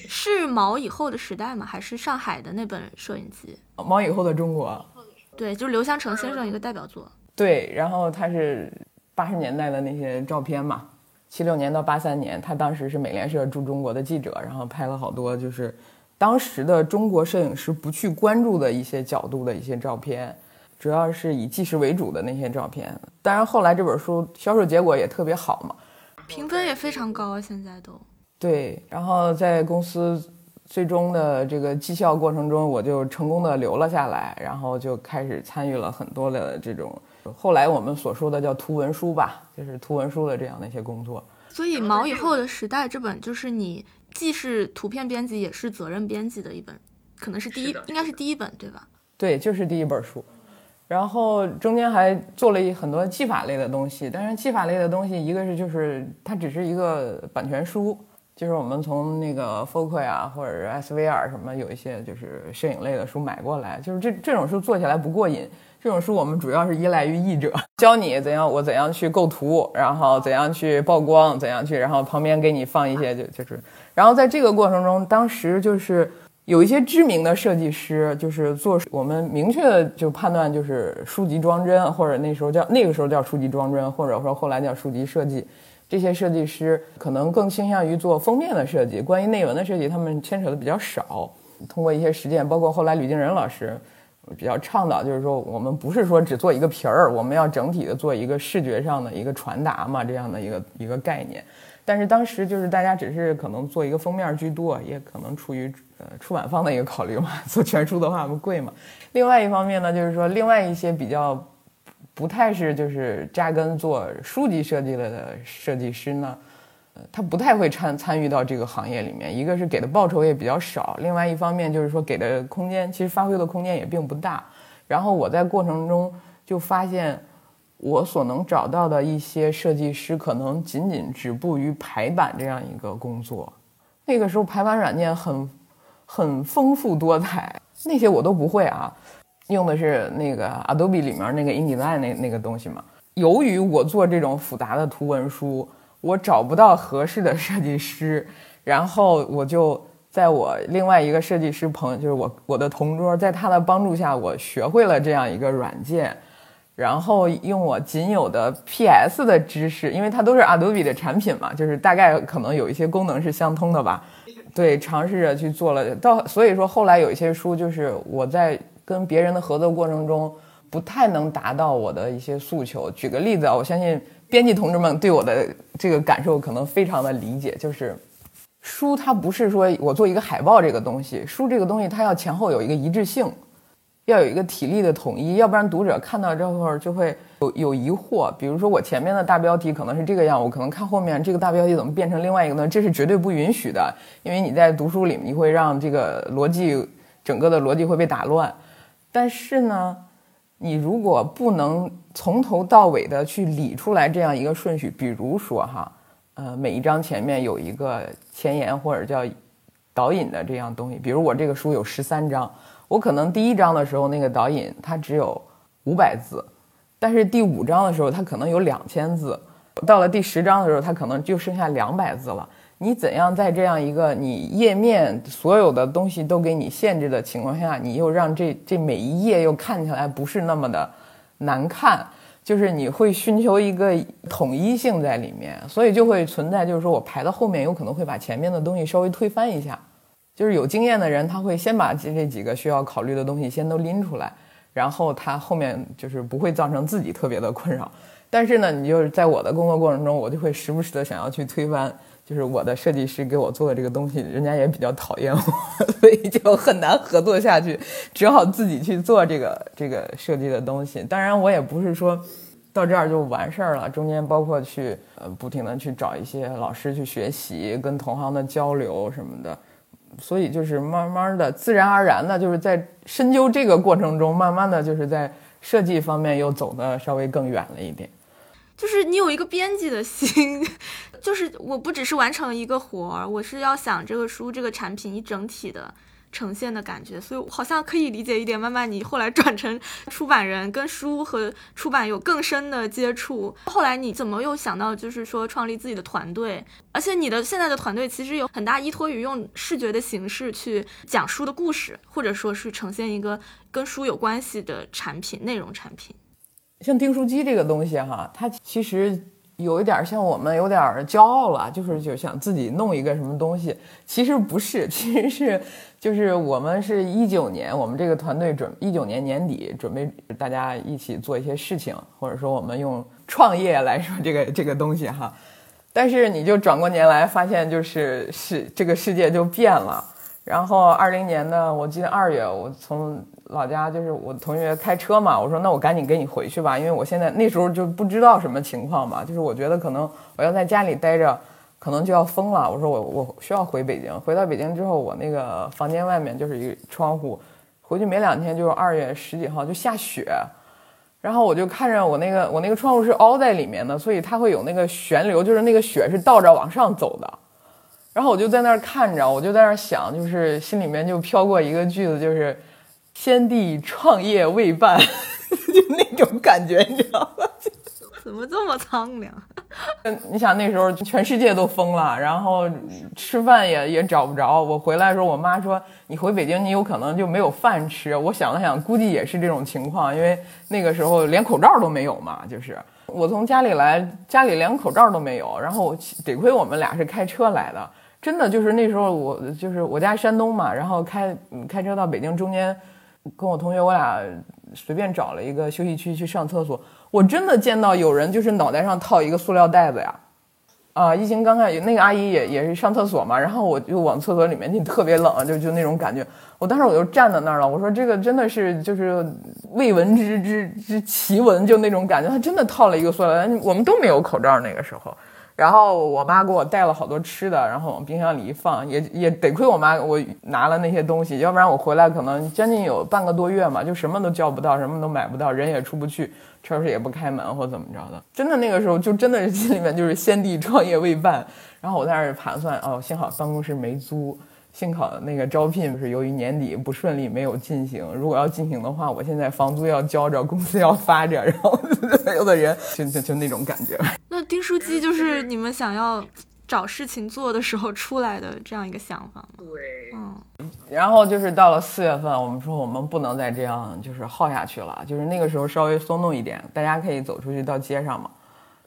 是毛以后的时代吗？还是上海的那本摄影集？毛以后的中国，对，就是刘香成先生一个代表作。对，然后他是八十年代的那些照片嘛，七六年到八三年，他当时是美联社驻中国的记者，然后拍了好多就是当时的中国摄影师不去关注的一些角度的一些照片，主要是以纪实为主的那些照片。当然后来这本书销售结果也特别好嘛，评分也非常高，现在都。对，然后在公司最终的这个绩效过程中，我就成功的留了下来，然后就开始参与了很多的这种后来我们所说的叫图文书吧，就是图文书的这样的一些工作。所以毛以后的时代这本就是你既是图片编辑也是责任编辑的一本，可能是第一，应该是第一本对吧？对，就是第一本书。然后中间还做了一很多技法类的东西，但是技法类的东西一个是就是它只是一个版权书。就是我们从那个 f o c a 啊，或者是 SVR 什么，有一些就是摄影类的书买过来。就是这这种书做起来不过瘾，这种书我们主要是依赖于译者 教你怎样，我怎样去构图，然后怎样去曝光，怎样去，然后旁边给你放一些就就是，然后在这个过程中，当时就是有一些知名的设计师，就是做我们明确的就判断就是书籍装帧，或者那时候叫那个时候叫书籍装帧，或者说后来叫书籍设计。这些设计师可能更倾向于做封面的设计，关于内文的设计，他们牵扯的比较少。通过一些实践，包括后来吕敬仁老师比较倡导，就是说我们不是说只做一个皮儿，我们要整体的做一个视觉上的一个传达嘛，这样的一个一个概念。但是当时就是大家只是可能做一个封面居多，也可能出于呃出版方的一个考虑嘛，做全书的话不贵嘛。另外一方面呢，就是说另外一些比较。不太是就是扎根做书籍设计了的设计师呢，呃，他不太会参参与到这个行业里面。一个是给的报酬也比较少，另外一方面就是说给的空间其实发挥的空间也并不大。然后我在过程中就发现，我所能找到的一些设计师可能仅仅止步于排版这样一个工作。那个时候排版软件很很丰富多彩，那些我都不会啊。用的是那个 Adobe 里面那个 InDesign 那那个东西嘛。由于我做这种复杂的图文书，我找不到合适的设计师，然后我就在我另外一个设计师朋友，就是我我的同桌，在他的帮助下，我学会了这样一个软件，然后用我仅有的 PS 的知识，因为它都是 Adobe 的产品嘛，就是大概可能有一些功能是相通的吧。对，尝试着去做了，到所以说后来有一些书就是我在。跟别人的合作过程中，不太能达到我的一些诉求。举个例子啊，我相信编辑同志们对我的这个感受可能非常的理解，就是书它不是说我做一个海报这个东西，书这个东西它要前后有一个一致性，要有一个体力的统一，要不然读者看到这会儿就会有有疑惑。比如说我前面的大标题可能是这个样，我可能看后面这个大标题怎么变成另外一个呢？这是绝对不允许的，因为你在读书里你会让这个逻辑整个的逻辑会被打乱。但是呢，你如果不能从头到尾的去理出来这样一个顺序，比如说哈，呃，每一章前面有一个前言或者叫导引的这样东西，比如我这个书有十三章，我可能第一章的时候那个导引它只有五百字，但是第五章的时候它可能有两千字，到了第十章的时候，它可能就剩下两百字了。你怎样在这样一个你页面所有的东西都给你限制的情况下，你又让这这每一页又看起来不是那么的难看？就是你会寻求一个统一性在里面，所以就会存在，就是说我排到后面有可能会把前面的东西稍微推翻一下。就是有经验的人，他会先把这这几个需要考虑的东西先都拎出来，然后他后面就是不会造成自己特别的困扰。但是呢，你就是在我的工作过程中，我就会时不时的想要去推翻。就是我的设计师给我做的这个东西，人家也比较讨厌我，所以就很难合作下去，只好自己去做这个这个设计的东西。当然，我也不是说到这儿就完事儿了，中间包括去呃不停的去找一些老师去学习，跟同行的交流什么的。所以就是慢慢的、自然而然的，就是在深究这个过程中，慢慢的就是在设计方面又走的稍微更远了一点。就是你有一个编辑的心，就是我不只是完成一个活儿，我是要想这个书这个产品一整体的呈现的感觉，所以好像可以理解一点。慢慢你后来转成出版人，跟书和出版有更深的接触，后来你怎么又想到就是说创立自己的团队？而且你的现在的团队其实有很大依托于用视觉的形式去讲书的故事，或者说是呈现一个跟书有关系的产品内容产品。像订书机这个东西哈，它其实有一点像我们有点骄傲了，就是就想自己弄一个什么东西。其实不是，其实是就是我们是一九年，我们这个团队准一九年年底准备大家一起做一些事情，或者说我们用创业来说这个这个东西哈。但是你就转过年来发现，就是世这个世界就变了。然后二零年的我记得二月，我从。老家就是我同学开车嘛，我说那我赶紧跟你回去吧，因为我现在那时候就不知道什么情况嘛，就是我觉得可能我要在家里待着，可能就要疯了。我说我我需要回北京，回到北京之后，我那个房间外面就是一个窗户，回去没两天就是二月十几号就下雪，然后我就看着我那个我那个窗户是凹在里面的，所以它会有那个旋流，就是那个雪是倒着往上走的，然后我就在那儿看着，我就在那儿想，就是心里面就飘过一个句子，就是。先帝创业未半，就那种感觉，你知道吗？怎么这么苍凉？嗯，你想那时候全世界都疯了，然后吃饭也也找不着。我回来的时候，我妈说你回北京，你有可能就没有饭吃。我想了想，估计也是这种情况，因为那个时候连口罩都没有嘛。就是我从家里来，家里连口罩都没有，然后得亏我们俩是开车来的。真的就是那时候，我就是我家山东嘛，然后开开车到北京中间。跟我同学，我俩随便找了一个休息区去上厕所。我真的见到有人就是脑袋上套一个塑料袋子呀！啊，疫情刚开始，那个阿姨也也是上厕所嘛，然后我就往厕所里面进，特别冷，就就那种感觉。我当时我就站在那儿了，我说这个真的是就是未闻之之之奇闻，就那种感觉。他真的套了一个塑料袋，我们都没有口罩那个时候。然后我妈给我带了好多吃的，然后往冰箱里一放，也也得亏我妈我拿了那些东西，要不然我回来可能将近有半个多月嘛，就什么都叫不到，什么都买不到，人也出不去，超市也不开门或怎么着的。真的那个时候就真的是心里面就是先帝创业未半，然后我在那儿盘算，哦，幸好办公室没租。幸好那个招聘是由于年底不顺利没有进行，如果要进行的话，我现在房租要交着，工资要发着，然后所 有的人就就就那种感觉。那订书机就是你们想要找事情做的时候出来的这样一个想法吗？对，嗯。然后就是到了四月份，我们说我们不能再这样就是耗下去了，就是那个时候稍微松动一点，大家可以走出去到街上嘛。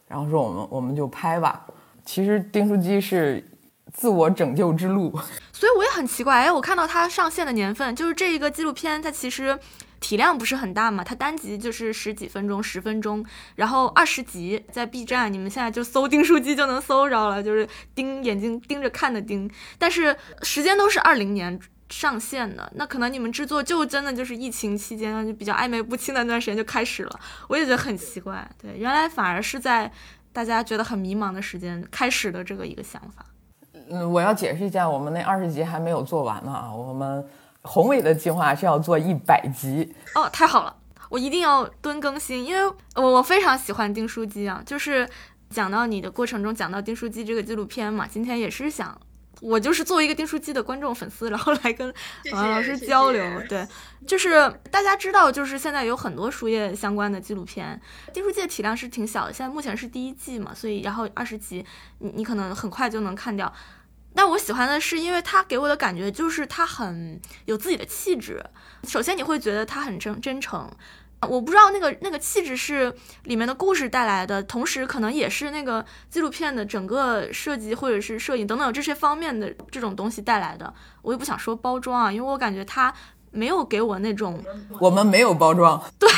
然后说我们我们就拍吧。其实订书机是。自我拯救之路，所以我也很奇怪，哎，我看到它上线的年份，就是这一个纪录片，它其实体量不是很大嘛，它单集就是十几分钟、十分钟，然后二十集在 B 站，你们现在就搜“订书机”就能搜着了，就是盯眼睛盯着看的盯，但是时间都是二零年上线的，那可能你们制作就真的就是疫情期间就比较暧昧不清的那段时间就开始了，我也觉得很奇怪，对，原来反而是在大家觉得很迷茫的时间开始的这个一个想法。嗯，我要解释一下，我们那二十集还没有做完呢啊！我们宏伟的计划是要做一百集哦，太好了，我一定要蹲更新，因为我我非常喜欢订书机啊，就是讲到你的过程中讲到订书机这个纪录片嘛，今天也是想我就是作为一个订书机的观众粉丝，然后来跟王老师交流。对，就是大家知道，就是现在有很多书业相关的纪录片，订书机的体量是挺小的，现在目前是第一季嘛，所以然后二十集，你你可能很快就能看掉。但我喜欢的是，因为他给我的感觉就是他很有自己的气质。首先你会觉得他很真真诚。我不知道那个那个气质是里面的故事带来的，同时可能也是那个纪录片的整个设计或者是摄影等等这些方面的这种东西带来的。我也不想说包装啊，因为我感觉它。没有给我那种，我们没有包装，对，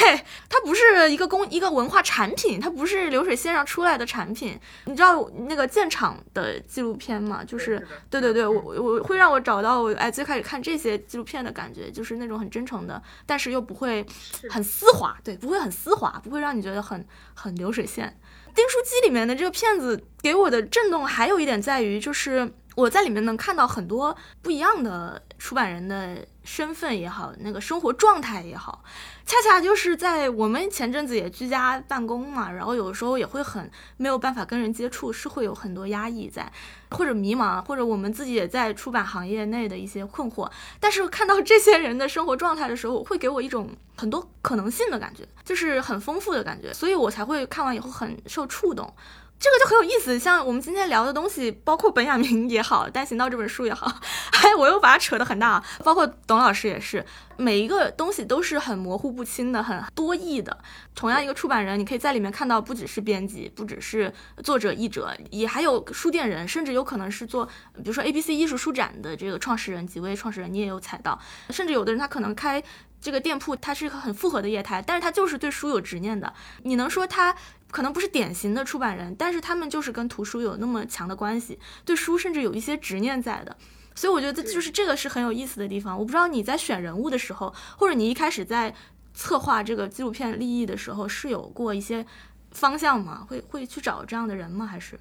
它不是一个工一个文化产品，它不是流水线上出来的产品。你知道那个建厂的纪录片吗？就是，对对对，我我会让我找到我哎，最开始看这些纪录片的感觉，就是那种很真诚的，但是又不会很丝滑，对，不会很丝滑，不会让你觉得很很流水线。订书机里面的这个片子给我的震动还有一点在于，就是我在里面能看到很多不一样的出版人的。身份也好，那个生活状态也好，恰恰就是在我们前阵子也居家办公嘛，然后有时候也会很没有办法跟人接触，是会有很多压抑在，或者迷茫，或者我们自己也在出版行业内的一些困惑。但是看到这些人的生活状态的时候，会给我一种很多可能性的感觉，就是很丰富的感觉，所以我才会看完以后很受触动。这个就很有意思，像我们今天聊的东西，包括本雅明也好，《单行道》这本书也好，还 我又把它扯得很大，包括董老师也是，每一个东西都是很模糊不清的，很多义的。同样一个出版人，你可以在里面看到，不只是编辑，不只是作者、译者，也还有书店人，甚至有可能是做，比如说 A B C 艺术书展的这个创始人，几位创始人你也有踩到，甚至有的人他可能开这个店铺，它是一个很复合的业态，但是它就是对书有执念的，你能说他？可能不是典型的出版人，但是他们就是跟图书有那么强的关系，对书甚至有一些执念在的，所以我觉得就是这个是很有意思的地方。我不知道你在选人物的时候，或者你一开始在策划这个纪录片立意的时候，是有过一些方向吗？会会去找这样的人吗？还是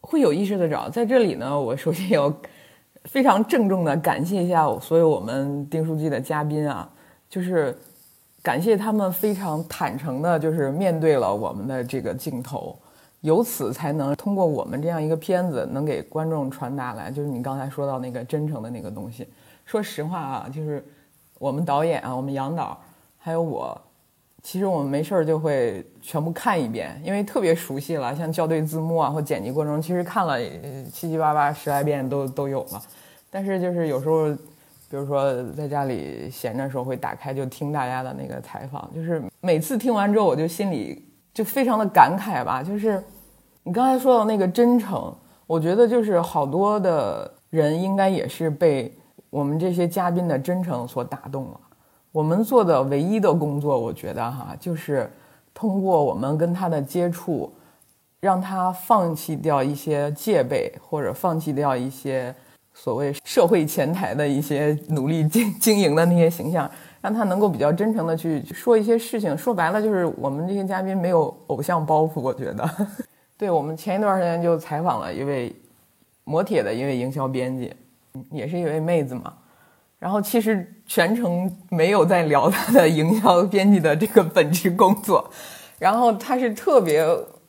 会有意识的找？在这里呢，我首先要非常郑重的感谢一下所有我们订书记的嘉宾啊，就是。感谢他们非常坦诚的，就是面对了我们的这个镜头，由此才能通过我们这样一个片子，能给观众传达来，就是你刚才说到那个真诚的那个东西。说实话啊，就是我们导演啊，我们杨导，还有我，其实我们没事儿就会全部看一遍，因为特别熟悉了，像校对字幕啊或剪辑过程中，其实看了七七八八十来遍都都有了。但是就是有时候。比如说，在家里闲着时候会打开就听大家的那个采访，就是每次听完之后，我就心里就非常的感慨吧。就是你刚才说到那个真诚，我觉得就是好多的人应该也是被我们这些嘉宾的真诚所打动了。我们做的唯一的工作，我觉得哈，就是通过我们跟他的接触，让他放弃掉一些戒备，或者放弃掉一些。所谓社会前台的一些努力经 经营的那些形象，让他能够比较真诚的去说一些事情。说白了，就是我们这些嘉宾没有偶像包袱。我觉得，对我们前一段时间就采访了一位磨铁的一位营销编辑，也是一位妹子嘛。然后其实全程没有在聊他的营销编辑的这个本职工作，然后他是特别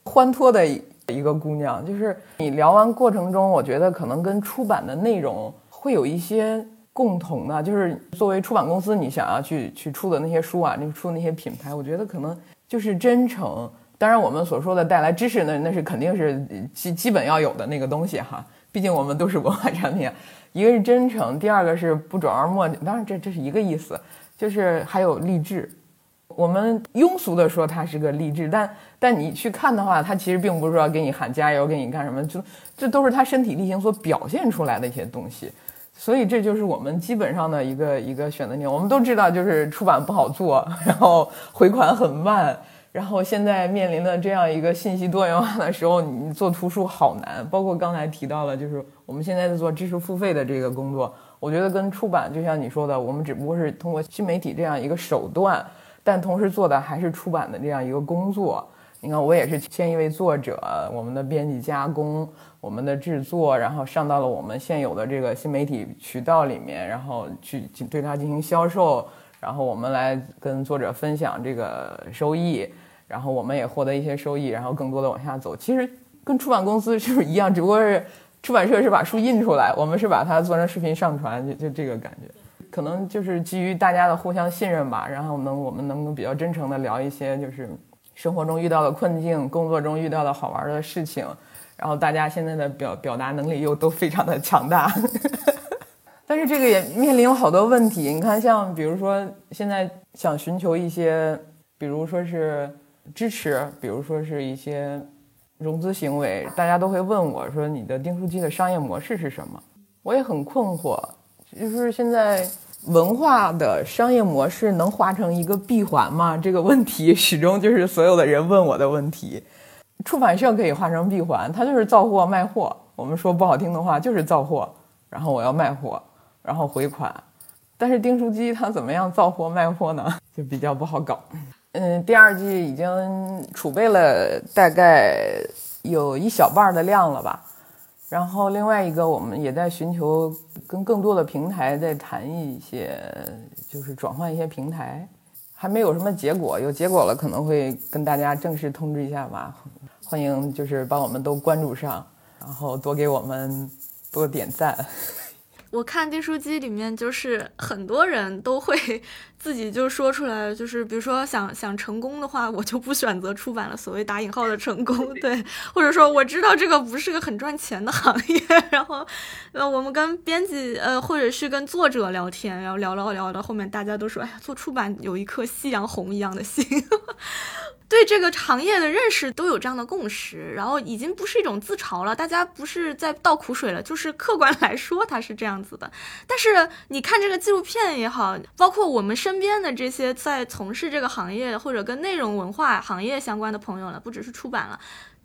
欢脱的。一个姑娘，就是你聊完过程中，我觉得可能跟出版的内容会有一些共同的，就是作为出版公司，你想要去去出的那些书啊，那出那些品牌，我觉得可能就是真诚。当然，我们所说的带来知识呢，那是肯定是基基本要有的那个东西哈，毕竟我们都是文化产品。一个是真诚，第二个是不转而墨，当然这这是一个意思，就是还有励志。我们庸俗的说它是个励志，但但你去看的话，它其实并不是说给你喊加油，给你干什么，就这都是他身体力行所表现出来的一些东西。所以这就是我们基本上的一个一个选择点。我们都知道，就是出版不好做，然后回款很慢，然后现在面临的这样一个信息多元化的时候，你做图书好难。包括刚才提到了，就是我们现在在做知识付费的这个工作，我觉得跟出版就像你说的，我们只不过是通过新媒体这样一个手段。但同时做的还是出版的这样一个工作。你看，我也是签一位作者，我们的编辑加工，我们的制作，然后上到了我们现有的这个新媒体渠道里面，然后去对它进行销售，然后我们来跟作者分享这个收益，然后我们也获得一些收益，然后更多的往下走。其实跟出版公司是不是一样？只不过是。出版社是把书印出来，我们是把它做成视频上传，就就这个感觉。可能就是基于大家的互相信任吧，然后能我们能够比较真诚的聊一些就是生活中遇到的困境，工作中遇到的好玩的事情，然后大家现在的表表达能力又都非常的强大，但是这个也面临有好多问题。你看，像比如说现在想寻求一些，比如说是支持，比如说是一些融资行为，大家都会问我说你的订书机的商业模式是什么？我也很困惑。就是现在文化的商业模式能画成一个闭环吗？这个问题始终就是所有的人问我的问题。出版社可以画成闭环，它就是造货卖货。我们说不好听的话，就是造货，然后我要卖货，然后回款。但是订书机它怎么样造货卖货呢？就比较不好搞。嗯，第二季已经储备了大概有一小半的量了吧。然后另外一个，我们也在寻求跟更多的平台在谈一些，就是转换一些平台，还没有什么结果。有结果了，可能会跟大家正式通知一下吧。欢迎就是把我们都关注上，然后多给我们多点赞。我看订书机里面，就是很多人都会自己就说出来，就是比如说想想成功的话，我就不选择出版了。所谓打引号的成功，对，或者说我知道这个不是个很赚钱的行业，然后呃，我们跟编辑呃，或者是跟作者聊天，然后聊聊聊到后面，大家都说，哎呀，做出版有一颗夕阳红一样的心。对这个行业的认识都有这样的共识，然后已经不是一种自嘲了，大家不是在倒苦水了，就是客观来说它是这样子的。但是你看这个纪录片也好，包括我们身边的这些在从事这个行业或者跟内容文化行业相关的朋友了，不只是出版了。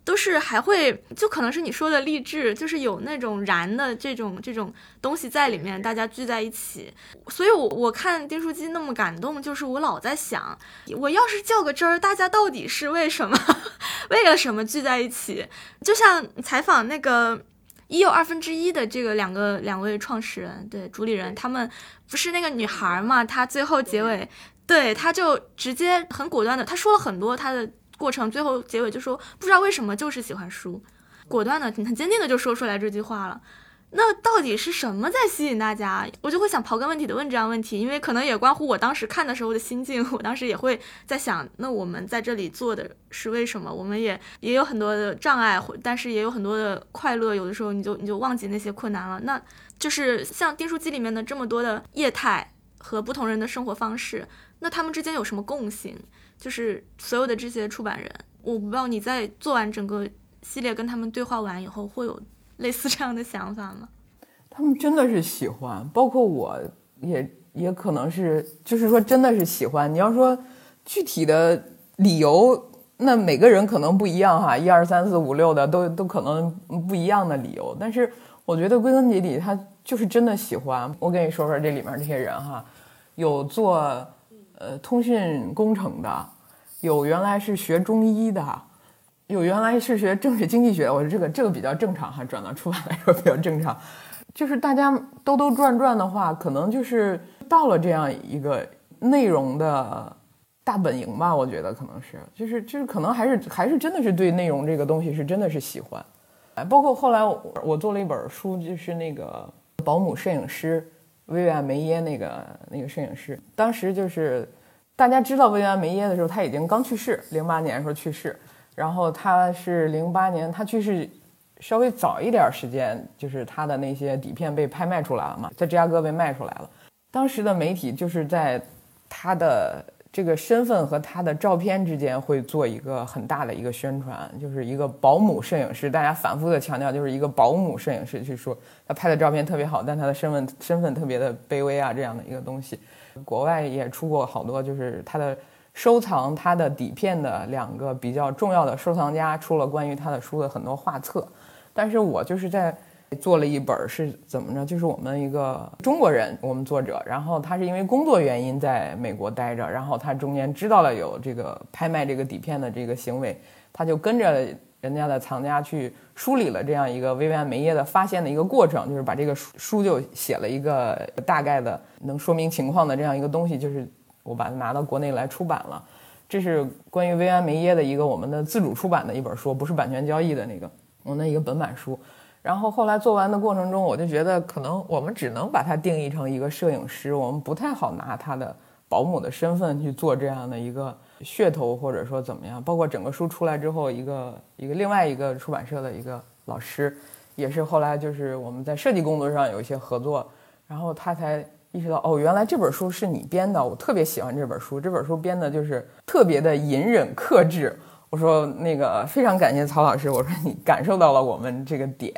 都是还会，就可能是你说的励志，就是有那种燃的这种这种东西在里面，大家聚在一起。所以，我我看丁书机那么感动，就是我老在想，我要是较个真儿，大家到底是为什么，为了什么聚在一起？就像采访那个一又二分之一的这个两个两位创始人，对主理人，他们不是那个女孩嘛？她最后结尾，对，她就直接很果断的，她说了很多她的。过程最后结尾就说不知道为什么就是喜欢书，果断的很坚定的就说出来这句话了。那到底是什么在吸引大家？我就会想刨根问底的问这样问题，因为可能也关乎我当时看的时候的心境。我当时也会在想，那我们在这里做的是为什么？我们也也有很多的障碍，但是也有很多的快乐。有的时候你就你就忘记那些困难了。那就是像订书机里面的这么多的业态和不同人的生活方式，那他们之间有什么共性？就是所有的这些出版人，我不知道你在做完整个系列跟他们对话完以后，会有类似这样的想法吗？他们真的是喜欢，包括我也也可能是，就是说真的是喜欢。你要说具体的理由，那每个人可能不一样哈，一二三四五六的都都可能不一样的理由。但是我觉得归根结底，他就是真的喜欢。我跟你说说这里面这些人哈，有做呃通讯工程的。有原来是学中医的，有原来是学政治经济学。我说这个这个比较正常哈，转到出版来说比较正常。就是大家兜兜转转的话，可能就是到了这样一个内容的大本营吧。我觉得可能是，就是就是可能还是还是真的是对内容这个东西是真的是喜欢。哎，包括后来我我做了一本书，就是那个保姆摄影师薇薇安梅耶那个那个摄影师，当时就是。大家知道薇安梅耶的时候，他已经刚去世，零八年的时候去世。然后他是零八年，他去世稍微早一点时间，就是他的那些底片被拍卖出来了嘛，在芝加哥被卖出来了。当时的媒体就是在他的这个身份和他的照片之间会做一个很大的一个宣传，就是一个保姆摄影师。大家反复的强调，就是一个保姆摄影师去说他拍的照片特别好，但他的身份身份特别的卑微啊，这样的一个东西。国外也出过好多，就是他的收藏他的底片的两个比较重要的收藏家出了关于他的书的很多画册，但是我就是在做了一本是怎么着？就是我们一个中国人，我们作者，然后他是因为工作原因在美国待着，然后他中间知道了有这个拍卖这个底片的这个行为，他就跟着。人家的藏家去梳理了这样一个薇薇安梅耶的发现的一个过程，就是把这个书书就写了一个大概的能说明情况的这样一个东西，就是我把它拿到国内来出版了。这是关于薇安梅耶的一个我们的自主出版的一本书，不是版权交易的那个我那一个本版书。然后后来做完的过程中，我就觉得可能我们只能把它定义成一个摄影师，我们不太好拿他的保姆的身份去做这样的一个噱头，或者说怎么样。包括整个书出来之后，一个一个另外一个出版社的一个老师，也是后来就是我们在设计工作上有一些合作，然后他才意识到哦，原来这本书是你编的，我特别喜欢这本书，这本书编的就是特别的隐忍克制。我说那个非常感谢曹老师，我说你感受到了我们这个点，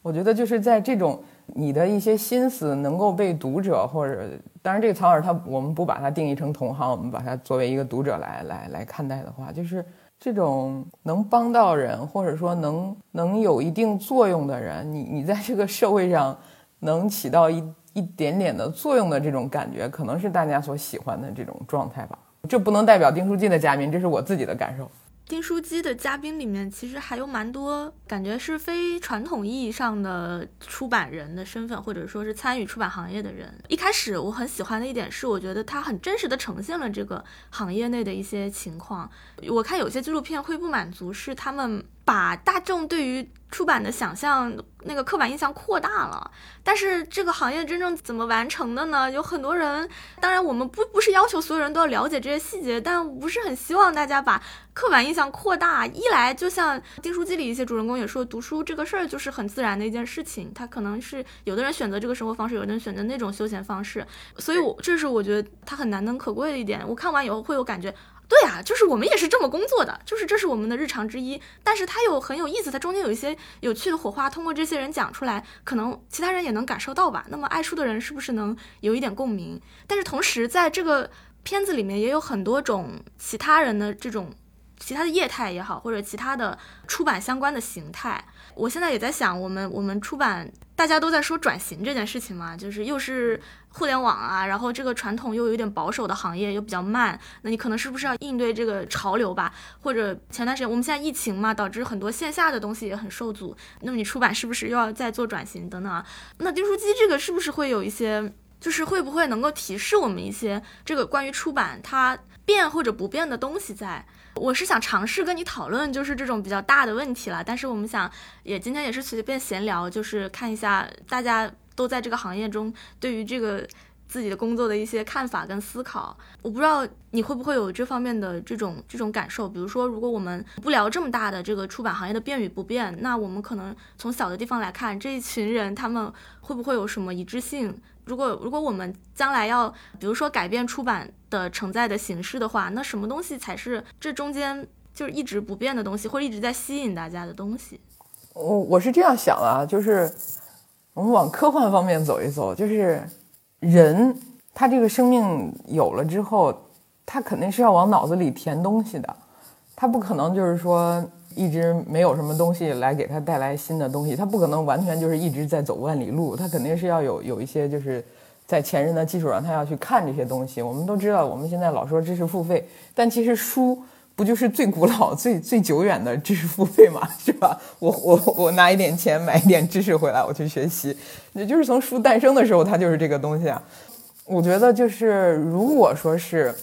我觉得就是在这种你的一些心思能够被读者或者，当然这个曹老师他我们不把它定义成同行，我们把它作为一个读者来来来看待的话，就是这种能帮到人或者说能能有一定作用的人，你你在这个社会上能起到一一点点的作用的这种感觉，可能是大家所喜欢的这种状态吧。这不能代表丁书记的嘉宾，这是我自己的感受。订书机的嘉宾里面，其实还有蛮多感觉是非传统意义上的出版人的身份，或者说是参与出版行业的人。一开始我很喜欢的一点是，我觉得他很真实的呈现了这个行业内的一些情况。我看有些纪录片会不满足，是他们。把大众对于出版的想象那个刻板印象扩大了，但是这个行业真正怎么完成的呢？有很多人，当然我们不不是要求所有人都要了解这些细节，但不是很希望大家把刻板印象扩大。一来就像订书机里一些主人公也说，读书这个事儿就是很自然的一件事情，他可能是有的人选择这个生活方式，有的人选择那种休闲方式，所以我这是我觉得他很难能可贵的一点。我看完以后会有感觉。对啊，就是我们也是这么工作的，就是这是我们的日常之一。但是它有很有意思，它中间有一些有趣的火花，通过这些人讲出来，可能其他人也能感受到吧。那么爱书的人是不是能有一点共鸣？但是同时在这个片子里面也有很多种其他人的这种其他的业态也好，或者其他的出版相关的形态。我现在也在想，我们我们出版。大家都在说转型这件事情嘛，就是又是互联网啊，然后这个传统又有点保守的行业又比较慢，那你可能是不是要应对这个潮流吧？或者前段时间我们现在疫情嘛，导致很多线下的东西也很受阻，那么你出版是不是又要再做转型等等啊？那订书机这个是不是会有一些，就是会不会能够提示我们一些这个关于出版它变或者不变的东西在？我是想尝试跟你讨论，就是这种比较大的问题了。但是我们想，也今天也是随便闲聊，就是看一下大家都在这个行业中对于这个自己的工作的一些看法跟思考。我不知道你会不会有这方面的这种这种感受。比如说，如果我们不聊这么大的这个出版行业的变与不变，那我们可能从小的地方来看，这一群人他们会不会有什么一致性？如果如果我们将来要，比如说改变出版的承载的形式的话，那什么东西才是这中间就是一直不变的东西，或者一直在吸引大家的东西？我我是这样想啊，就是我们往科幻方面走一走，就是人他这个生命有了之后，他肯定是要往脑子里填东西的，他不可能就是说。一直没有什么东西来给他带来新的东西，他不可能完全就是一直在走万里路，他肯定是要有有一些就是在前人的基础上，他要去看这些东西。我们都知道，我们现在老说知识付费，但其实书不就是最古老、最最久远的知识付费嘛，是吧？我我我拿一点钱买一点知识回来，我去学习，也就是从书诞生的时候，它就是这个东西啊。我觉得就是如果说是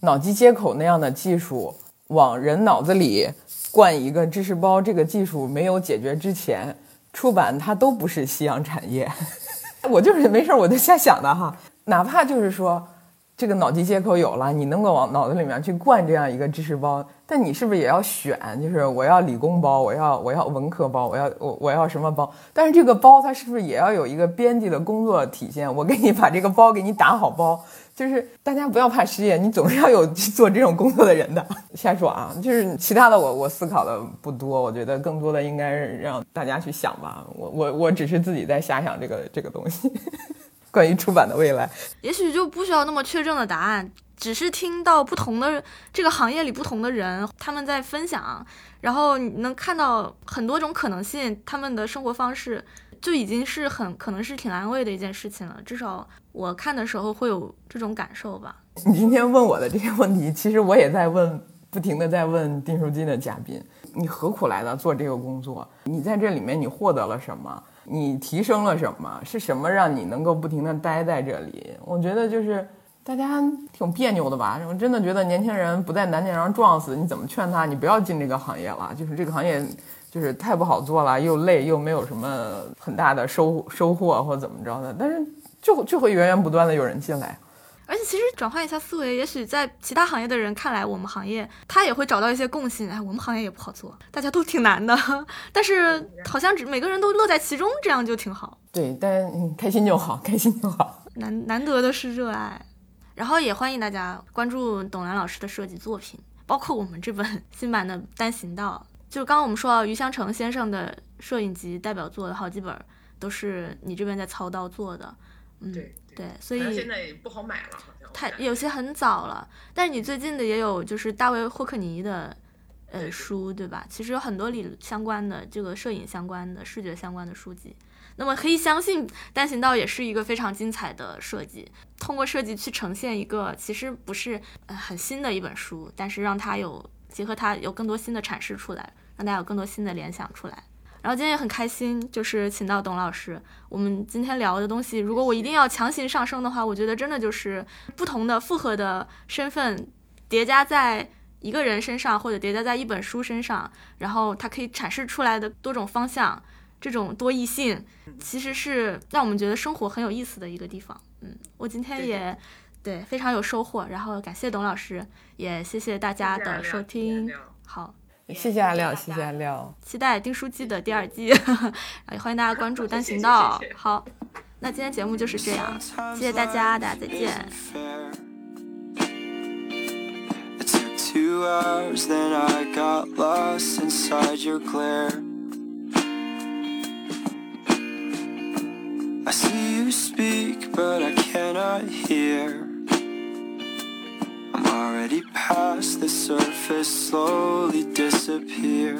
脑机接口那样的技术往人脑子里。灌一个知识包，这个技术没有解决之前，出版它都不是夕阳产业。我就是没事我就瞎想的哈，哪怕就是说。这个脑机接口有了，你能够往脑子里面去灌这样一个知识包，但你是不是也要选？就是我要理工包，我要我要文科包，我要我我要什么包？但是这个包它是不是也要有一个编辑的工作体现？我给你把这个包给你打好包，就是大家不要怕失业，你总是要有做这种工作的人的。瞎说啊，就是其他的我我思考的不多，我觉得更多的应该让大家去想吧。我我我只是自己在瞎想这个这个东西。关于出版的未来，也许就不需要那么确证的答案，只是听到不同的这个行业里不同的人他们在分享，然后你能看到很多种可能性，他们的生活方式就已经是很可能是挺安慰的一件事情了。至少我看的时候会有这种感受吧。你今天问我的这些问题，其实我也在问，不停的在问订书机的嘉宾，你何苦来的做这个工作？你在这里面你获得了什么？你提升了什么？是什么让你能够不停的待在这里？我觉得就是大家挺别扭的吧。我真的觉得年轻人不在难点上撞死，你怎么劝他？你不要进这个行业了。就是这个行业就是太不好做了，又累又没有什么很大的收收获或怎么着的，但是就就会源源不断的有人进来。而且其实转换一下思维，也许在其他行业的人看来，我们行业他也会找到一些共性。哎，我们行业也不好做，大家都挺难的，但是好像只每个人都乐在其中，这样就挺好。对，但开心就好，开心就好。难难得的是热爱，然后也欢迎大家关注董兰老师的设计作品，包括我们这本新版的单行道。就刚刚我们说余香成先生的摄影集代表作的好几本，都是你这边在操刀做的。嗯，对。对，所以现在也不好买了，好像太有些很早了。但是你最近的也有，就是大卫霍克尼的呃书，对吧？其实有很多理相关的这个摄影相关的、视觉相关的书籍。那么可以相信，单行道也是一个非常精彩的设计。通过设计去呈现一个其实不是呃很新的一本书，但是让它有结合它有更多新的阐释出来，让大家有更多新的联想出来。然后今天也很开心，就是请到董老师。我们今天聊的东西，如果我一定要强行上升的话，我觉得真的就是不同的复合的身份叠加在一个人身上，或者叠加在一本书身上，然后它可以阐释出来的多种方向，这种多义性，其实是让我们觉得生活很有意思的一个地方。嗯，我今天也对非常有收获，然后感谢董老师，也谢谢大家的收听。好。谢谢阿廖，谢谢阿廖，期待丁书记的第二季，也欢迎大家关注单行道。好，那今天节目就是这样，谢谢大家，大家再见。I'm already past the surface, slowly disappear.